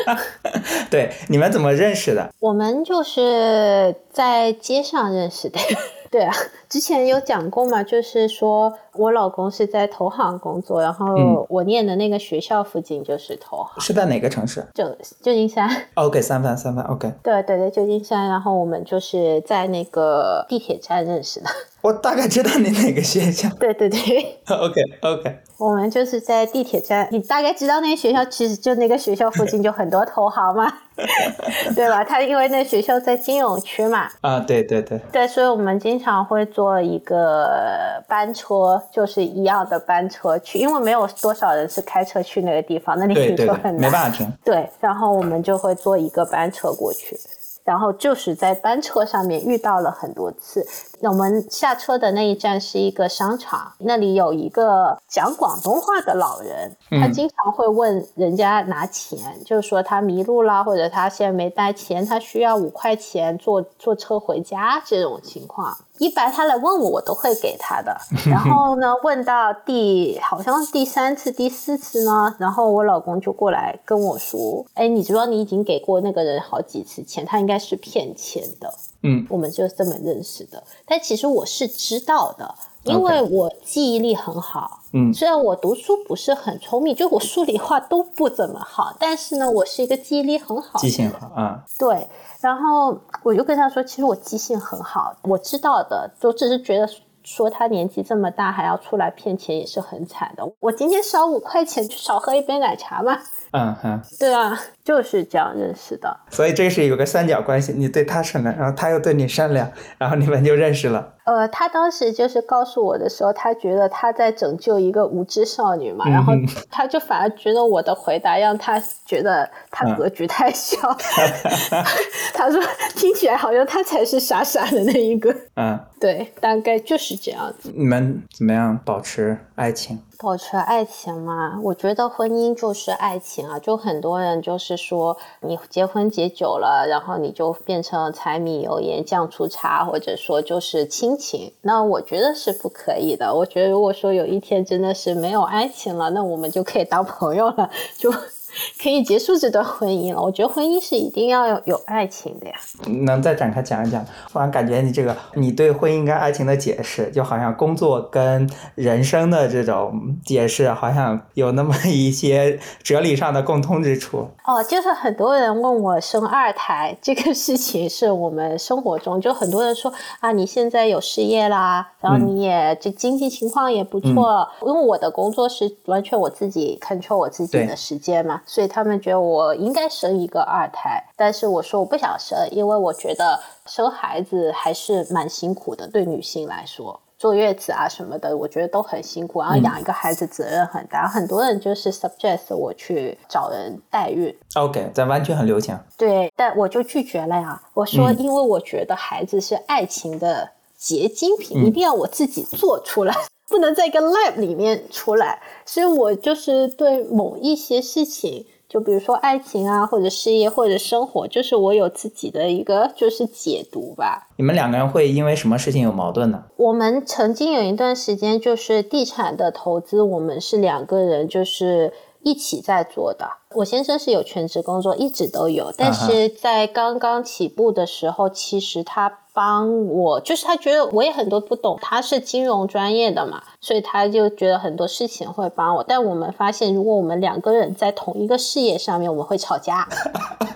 对，你们怎么认识的？我们就是在街上认识的。对啊，之前有讲过嘛，就是说我老公是在投行工作，然后我念的那个学校附近就是投行。是在哪个城市？旧旧金山。OK，三番三番 OK。对对对，旧金山，然后我们就是在那个地铁站认识的。我大概知道你哪个学校。对对对。OK OK。我们就是在地铁站，你大概知道那个学校，其实就那个学校附近就很多投行嘛，对吧？他因为那学校在金融区嘛。啊，对对对。对，所以我们经常会坐一个班车，就是一样的班车去，因为没有多少人是开车去那个地方，那里停车很难，没办法停。对，然后我们就会坐一个班车过去。然后就是在班车上面遇到了很多次。那我们下车的那一站是一个商场，那里有一个讲广东话的老人，他经常会问人家拿钱，就是说他迷路了，或者他现在没带钱，他需要五块钱坐坐车回家这种情况。一般他来问我，我都会给他的。然后呢，问到第好像第三次、第四次呢，然后我老公就过来跟我说：“哎，你知道你已经给过那个人好几次钱，他应该是骗钱的。”嗯，我们就这么认识的。但其实我是知道的，因为我记忆力很好。嗯，虽然我读书不是很聪明，就我数理化都不怎么好，但是呢，我是一个记忆力很好。记性好啊。对。然后我就跟他说，其实我记性很好，我知道的，就只是觉得说他年纪这么大还要出来骗钱也是很惨的。我今天少五块钱，就少喝一杯奶茶嘛。嗯哼。对啊，就是这样认识的。所以这是有个三角关系，你对他善良，然后他又对你善良，然后你们就认识了。呃，他当时就是告诉我的时候，他觉得他在拯救一个无知少女嘛，然后 他就反而觉得我的回答让他觉得他格局太小。他说听起来好像他才是傻傻的那一个。嗯，对，大概就是这样子。你们怎么样保持爱情？保持爱情嘛，我觉得婚姻就是爱情啊。就很多人就是说，你结婚结久了，然后你就变成柴米油盐酱醋茶，或者说就是亲情。那我觉得是不可以的。我觉得如果说有一天真的是没有爱情了，那我们就可以当朋友了，就。可以结束这段婚姻了。我觉得婚姻是一定要有有爱情的呀。能再展开讲一讲？忽然感觉你这个你对婚姻跟爱情的解释，就好像工作跟人生的这种解释，好像有那么 一些哲理上的共通之处。哦，就是很多人问我生二胎这个事情，是我们生活中就很多人说啊，你现在有事业啦，然后你也这经济情况也不错，因为我的工作是完全我自己 control 我自己的时间嘛。所以他们觉得我应该生一个二胎，但是我说我不想生，因为我觉得生孩子还是蛮辛苦的，对女性来说，坐月子啊什么的，我觉得都很辛苦，然后养一个孩子责任很大，很多人就是 suggest 我去找人代孕。OK，在湾区很流行。对，但我就拒绝了呀。我说，因为我觉得孩子是爱情的结晶品，一定要我自己做出来。不能在一个 lab 里面出来，所以我就是对某一些事情，就比如说爱情啊，或者事业，或者生活，就是我有自己的一个就是解读吧。你们两个人会因为什么事情有矛盾呢？我们曾经有一段时间就是地产的投资，我们是两个人就是一起在做的。我先生是有全职工作，一直都有，但是在刚刚起步的时候，其实他。帮我，就是他觉得我也很多不懂，他是金融专业的嘛，所以他就觉得很多事情会帮我。但我们发现，如果我们两个人在同一个事业上面，我们会吵架。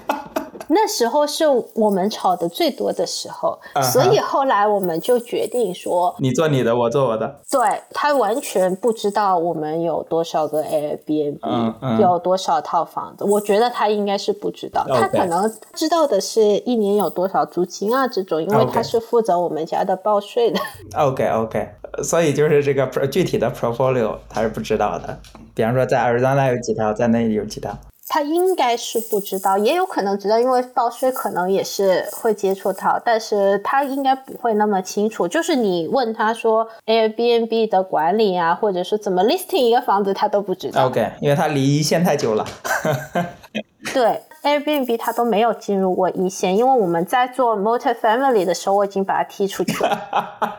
那时候是我们吵的最多的时候，所以后来我们就决定说，你做你的，我做我的。对他完全不知道我们有多少个 Airbnb，有多少套房子。我觉得他应该是不知道，他可能知道的是一年有多少租金啊这种，因为他是负责我们家的报税的。OK OK，所以就是这个具体的 portfolio 他是不知道的。比方说在 Arizona 有几套，在那里有几套。他应该是不知道，也有可能知道，因为报税可能也是会接触到，但是他应该不会那么清楚。就是你问他说 Airbnb 的管理啊，或者是怎么 listing 一个房子，他都不知道。OK，因为他离一线太久了。对，Airbnb 他都没有进入过一线，因为我们在做 multi family 的时候，我已经把他踢出去了。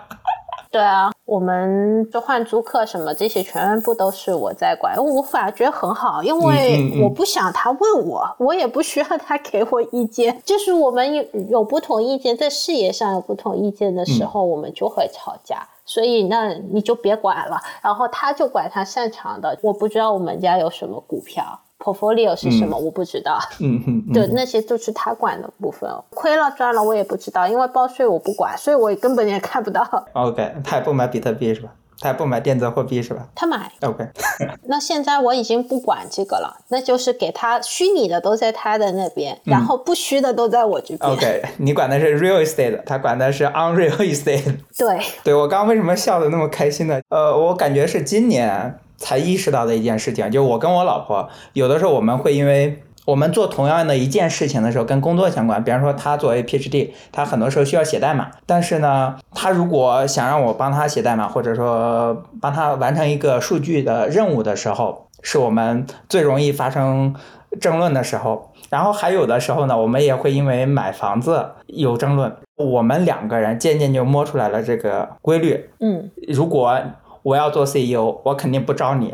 对啊，我们就换租客什么这些全部都是我在管，我反而觉得很好，因为我不想他问我，我也不需要他给我意见。就是我们有有不同意见，在事业上有不同意见的时候，我们就会吵架。所以那你就别管了，然后他就管他擅长的。我不知道我们家有什么股票。Portfolio 是什么？我不知道。嗯哼，对，那些就是他管的部分。亏了赚了我也不知道，因为报税我不管，所以我根本也看不到。OK，他也不买比特币是吧？他也不买电子货币是吧？他买。OK，那现在我已经不管这个了，那就是给他虚拟的都在他的那边，然后不虚的都在我这边。OK，你管的是 real estate，他管的是 unreal estate。对，对我刚刚为什么笑的那么开心呢？呃，我感觉是今年。才意识到的一件事情，就我跟我老婆，有的时候我们会因为我们做同样的一件事情的时候，跟工作相关，比方说他作为 PhD，他很多时候需要写代码，但是呢，他如果想让我帮他写代码，或者说帮他完成一个数据的任务的时候，是我们最容易发生争论的时候。然后还有的时候呢，我们也会因为买房子有争论，我们两个人渐渐就摸出来了这个规律。嗯，如果。我要做 CEO，我肯定不招你。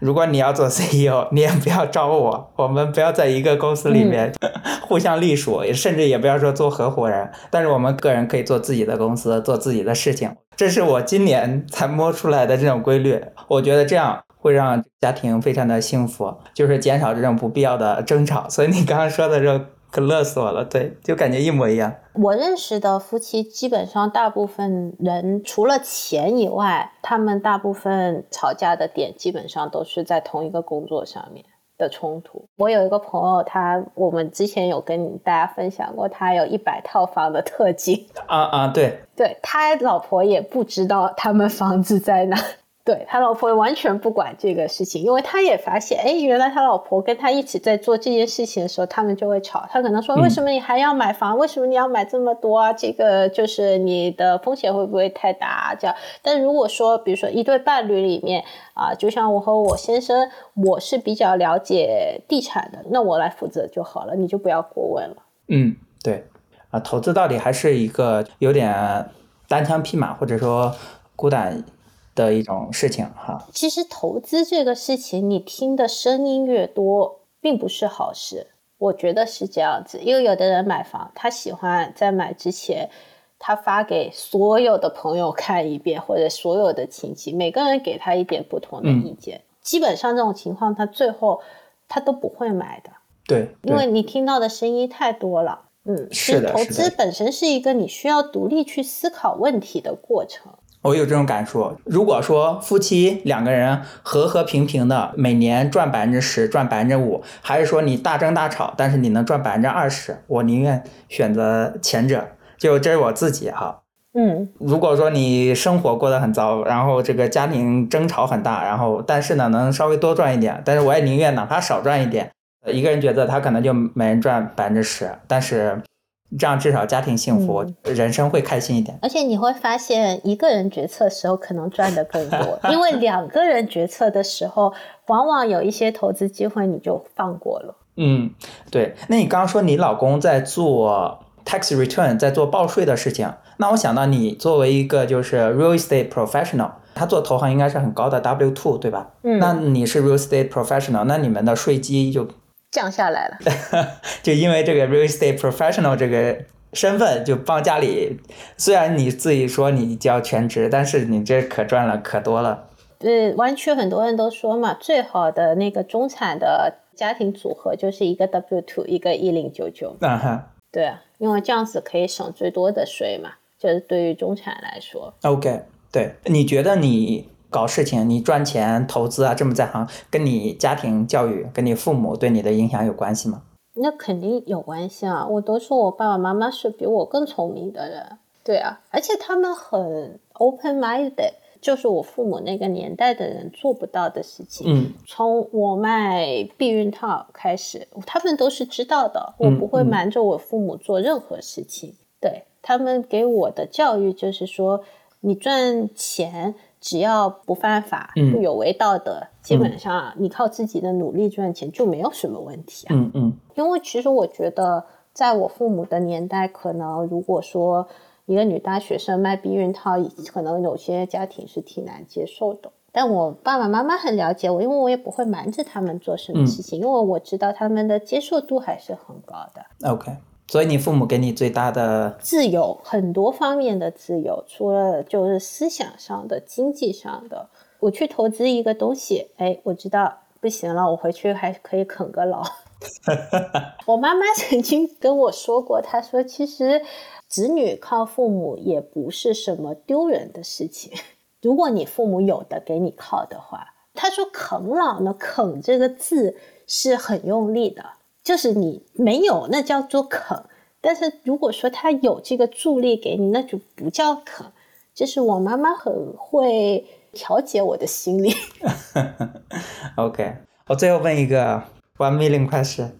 如果你要做 CEO，你也不要招我。我们不要在一个公司里面 互相隶属，甚至也不要说做合伙人。但是我们个人可以做自己的公司，做自己的事情。这是我今年才摸出来的这种规律。我觉得这样会让家庭非常的幸福，就是减少这种不必要的争吵。所以你刚刚说的这。可乐死我了，对，就感觉一模一样。我认识的夫妻，基本上大部分人除了钱以外，他们大部分吵架的点基本上都是在同一个工作上面的冲突。我有一个朋友，他我们之前有跟大家分享过，他有一百套房的特技。啊啊，对，对他老婆也不知道他们房子在哪。对他老婆完全不管这个事情，因为他也发现，哎，原来他老婆跟他一起在做这件事情的时候，他们就会吵。他可能说，为什么你还要买房？为什么你要买这么多啊？这个就是你的风险会不会太大？这样。但如果说，比如说一对伴侣里面啊，就像我和我先生，我是比较了解地产的，那我来负责就好了，你就不要过问了。嗯，对。啊，投资到底还是一个有点单枪匹马，或者说孤胆。的一种事情哈，其实投资这个事情，你听的声音越多，并不是好事。我觉得是这样子，因为有的人买房，他喜欢在买之前，他发给所有的朋友看一遍，或者所有的亲戚，每个人给他一点不同的意见。基本上这种情况，他最后他都不会买的。对，因为你听到的声音太多了。嗯，是的，投资本身是一个你需要独立去思考问题的过程。我有这种感受。如果说夫妻两个人和和平平的，每年赚百分之十，赚百分之五，还是说你大争大吵，但是你能赚百分之二十，我宁愿选择前者。就这是我自己哈。嗯，如果说你生活过得很糟，然后这个家庭争吵很大，然后但是呢能稍微多赚一点，但是我也宁愿哪怕少赚一点。一个人觉得他可能就每人赚百分之十，但是。这样至少家庭幸福，人生会开心一点。而且你会发现，一个人决策的时候可能赚的更多，因为两个人决策的时候，往往有一些投资机会你就放过了。嗯，对。那你刚刚说你老公在做 tax return，在做报税的事情，那我想到你作为一个就是 real estate professional，他做投行应该是很高的 W two 对吧？嗯。那你是 real estate professional，那你们的税基就。降下来了，就因为这个 real estate professional 这个身份，就帮家里。虽然你自己说你交全职，但是你这可赚了可多了。对，湾区很多人都说嘛，最好的那个中产的家庭组合就是一个 W two，一个一零九九。啊哈。对啊，因为这样子可以省最多的税嘛，就是对于中产来说。OK，对，你觉得你？搞事情，你赚钱投资啊，这么在行，跟你家庭教育，跟你父母对你的影响有关系吗？那肯定有关系啊！我都说我爸爸妈妈是比我更聪明的人，对啊，而且他们很 open minded，就是我父母那个年代的人做不到的事情。嗯，从我卖避孕套开始，他们都是知道的，我不会瞒着我父母做任何事情。对他们给我的教育就是说，你赚钱只要不犯法、不有违道德，基本上你靠自己的努力赚钱就没有什么问题啊。嗯嗯，因为其实我觉得，在我父母的年代，可能如果说。一个女大学生卖避孕套，可能有些家庭是挺难接受的。但我爸爸妈妈很了解我，因为我也不会瞒着他们做什么事情，因为我知道他们的接受度还是很高的。OK，所以你父母给你最大的自由，很多方面的自由，除了就是思想上的、经济上的。我去投资一个东西，哎，我知道不行了，我回去还可以啃个老。我妈妈曾经跟我说过，她说其实。子女靠父母也不是什么丢人的事情。如果你父母有的给你靠的话，她说“啃老”呢，“啃”这个字是很用力的，就是你没有那叫做啃。但是如果说他有这个助力给你，那就不叫啃。就是我妈妈很会调节我的心理。OK，我最后问一个 one million question：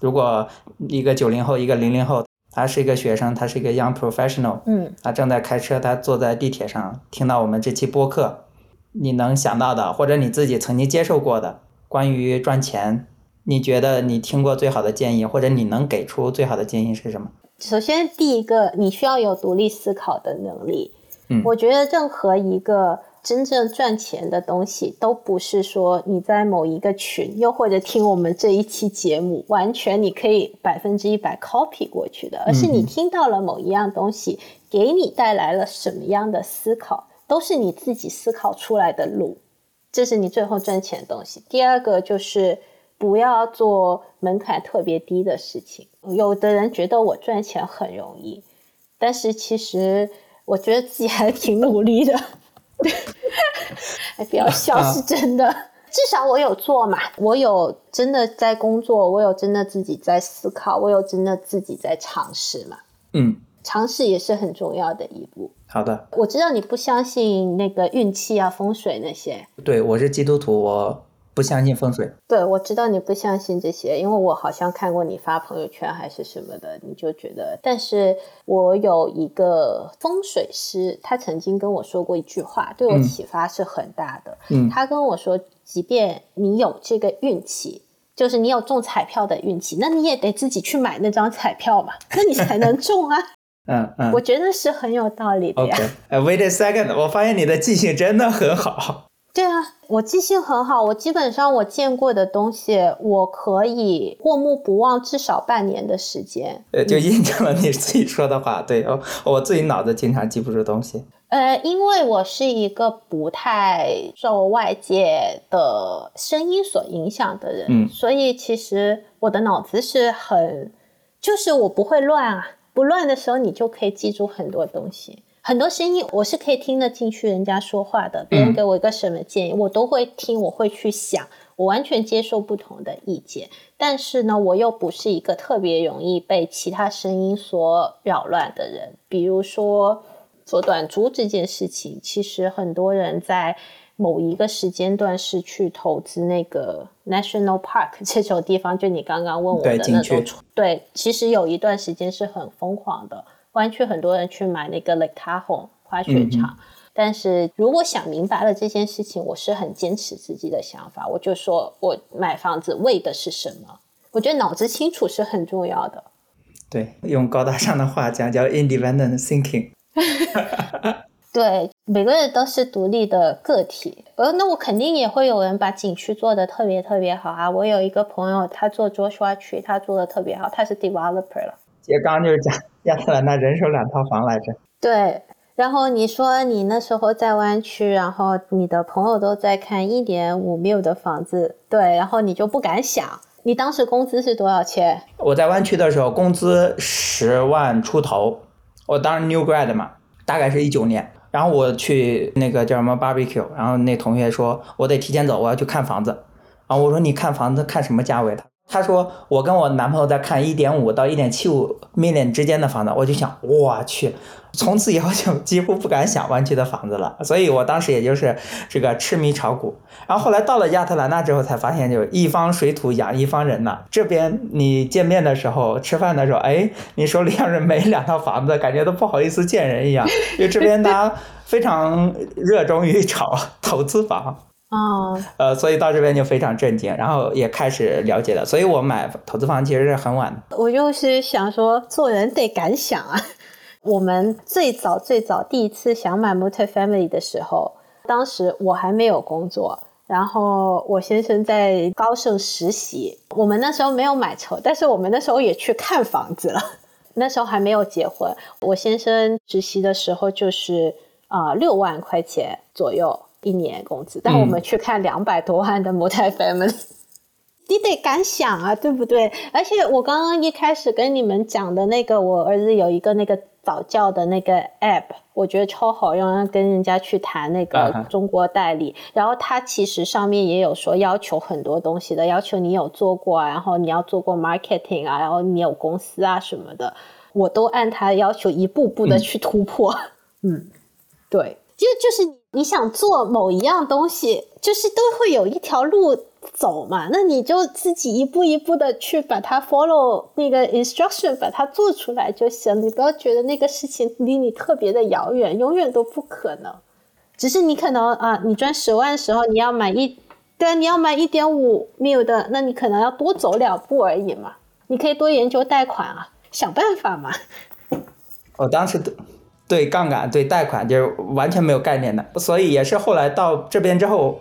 如果一个九零后，一个零零后。他是一个学生，他是一个 young professional，嗯，他正在开车，他坐在地铁上听到我们这期播客，你能想到的，或者你自己曾经接受过的关于赚钱，你觉得你听过最好的建议，或者你能给出最好的建议是什么？首先，第一个，你需要有独立思考的能力。嗯，我觉得任何一个。真正赚钱的东西，都不是说你在某一个群，又或者听我们这一期节目，完全你可以百分之一百 copy 过去的，而是你听到了某一样东西，给你带来了什么样的思考，都是你自己思考出来的路，这是你最后赚钱的东西。第二个就是不要做门槛特别低的事情。有的人觉得我赚钱很容易，但是其实我觉得自己还挺努力的。哎，不要笑，是真的。至少我有做嘛，我有真的在工作，我有真的自己在思考，我有真的自己在尝试嘛。嗯，尝试也是很重要的一步。好的，我知道你不相信那个运气啊、风水那些。对，我是基督徒，我。不相信风水，对我知道你不相信这些，因为我好像看过你发朋友圈还是什么的，你就觉得。但是我有一个风水师，他曾经跟我说过一句话，对我启发是很大的。嗯，他跟我说，即便你有这个运气，就是你有中彩票的运气，那你也得自己去买那张彩票嘛，那你才能中啊。嗯嗯，我觉得是很有道理的呀。，Wait a second，我发现你的记性真的很好。对啊，我记性很好，我基本上我见过的东西，我可以过目不忘至少半年的时间。呃，就印证了你自己说的话。对，哦，我自己脑子经常记不住东西。呃，因为我是一个不太受外界的声音所影响的人，嗯，所以其实我的脑子是很，就是我不会乱啊，不乱的时候，你就可以记住很多东西。很多声音我是可以听得进去，人家说话的，别人给我一个什么建议，我都会听，我会去想，我完全接受不同的意见。但是呢，我又不是一个特别容易被其他声音所扰乱的人。比如说做短租这件事情，其实很多人在某一个时间段是去投资那个 National Park 这种地方，就你刚刚问我的那种，对，其实有一段时间是很疯狂的。湾区很多人去买那个 Lake Tahoe 滑雪场，但是如果想明白了这件事情，我是很坚持自己的想法。我就说我买房子为的是什么？我觉得脑子清楚是很重要的。对，用高大上的话讲叫 independent thinking。对，每个人都是独立的个体。呃，那我肯定也会有人把景区做的特别特别好啊。我有一个朋友，他做 Joshua 区，他做的特别好，他是 developer 了。姐刚就是讲。亚特兰大人手两套房来着。对，然后你说你那时候在湾区，然后你的朋友都在看一点五缪的房子，对，然后你就不敢想。你当时工资是多少钱？我在湾区的时候，工资十万出头。我当时 new grad 嘛，大概是一九年。然后我去那个叫什么 barbecue，然后那同学说我得提前走，我要去看房子。然后我说你看房子看什么价位的？他说我跟我男朋友在看一点五到一点七五 million 之间的房子，我就想我去。从此以后就几乎不敢想湾区的房子了，所以我当时也就是这个痴迷炒股。然后后来到了亚特兰大之后，才发现就一方水土养一方人呐。这边你见面的时候、吃饭的时候，哎，你手里要是没两套房子，感觉都不好意思见人一样。因为这边大家非常热衷于炒 投资房啊，呃，所以到这边就非常震惊，然后也开始了解了。所以我买投资房其实是很晚的。我就是想说，做人得敢想啊。我们最早最早第一次想买 multi-family 的时候，当时我还没有工作，然后我先生在高盛实习。我们那时候没有买车，但是我们那时候也去看房子了。那时候还没有结婚，我先生实习的时候就是啊六万块钱左右一年工资，但我们去看两百多万的 multi-family。你得敢想啊，对不对？而且我刚刚一开始跟你们讲的那个，我儿子有一个那个。早教的那个 app，我觉得超好用，跟人家去谈那个中国代理。然后他其实上面也有说要求很多东西的，要求你有做过，然后你要做过 marketing 啊，然后你有公司啊什么的，我都按他要求一步步的去突破。嗯，对，就就是你想做某一样东西，就是都会有一条路。走嘛，那你就自己一步一步的去把它 follow 那个 instruction，把它做出来就行。你不要觉得那个事情离你特别的遥远，永远都不可能。只是你可能啊，你赚十万的时候，你要买一，对啊，你要买一点五 mil 的，那你可能要多走两步而已嘛。你可以多研究贷款啊，想办法嘛。我当时对杠杆、对贷款就是完全没有概念的，所以也是后来到这边之后，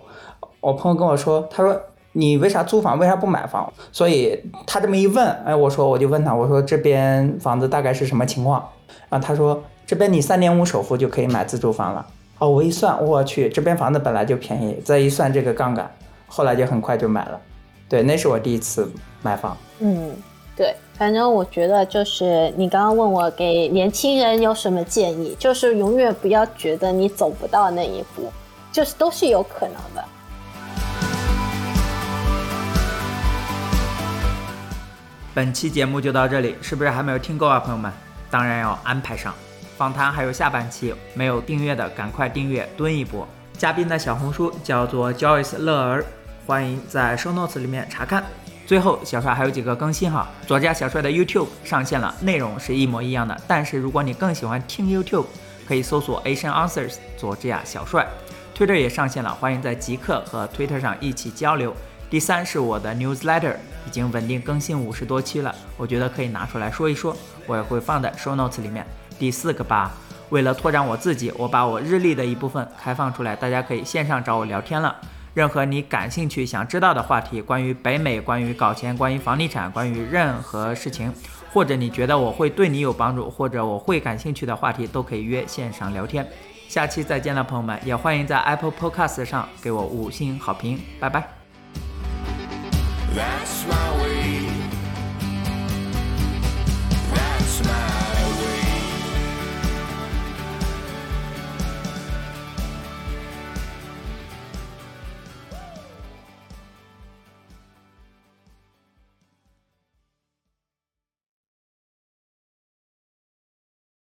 我朋友跟我说，他说。你为啥租房？为啥不买房？所以他这么一问，哎，我说我就问他，我说这边房子大概是什么情况？然后他说这边你三点五首付就可以买自住房了。哦，我一算，我去，这边房子本来就便宜，再一算这个杠杆，后来就很快就买了。对，那是我第一次买房。嗯，对，反正我觉得就是你刚刚问我给年轻人有什么建议，就是永远不要觉得你走不到那一步，就是都是有可能的。本期节目就到这里，是不是还没有听够啊，朋友们？当然要安排上。访谈还有下半期，没有订阅的赶快订阅，蹲一波。嘉宾的小红书叫做 Joyce 乐儿，欢迎在 Show Notes 里面查看。最后，小帅还有几个更新哈，左家小帅的 YouTube 上线了，内容是一模一样的，但是如果你更喜欢听 YouTube，可以搜索 Asian Answers 左家小帅。Twitter 也上线了，欢迎在极客和 Twitter 上一起交流。第三是我的 newsletter 已经稳定更新五十多期了，我觉得可以拿出来说一说，我也会放在 show notes 里面。第四个吧，为了拓展我自己，我把我日历的一部分开放出来，大家可以线上找我聊天了。任何你感兴趣、想知道的话题，关于北美、关于搞钱、关于房地产、关于任何事情，或者你觉得我会对你有帮助，或者我会感兴趣的话题，都可以约线上聊天。下期再见了，朋友们，也欢迎在 Apple Podcast 上给我五星好评，拜拜。That's my way.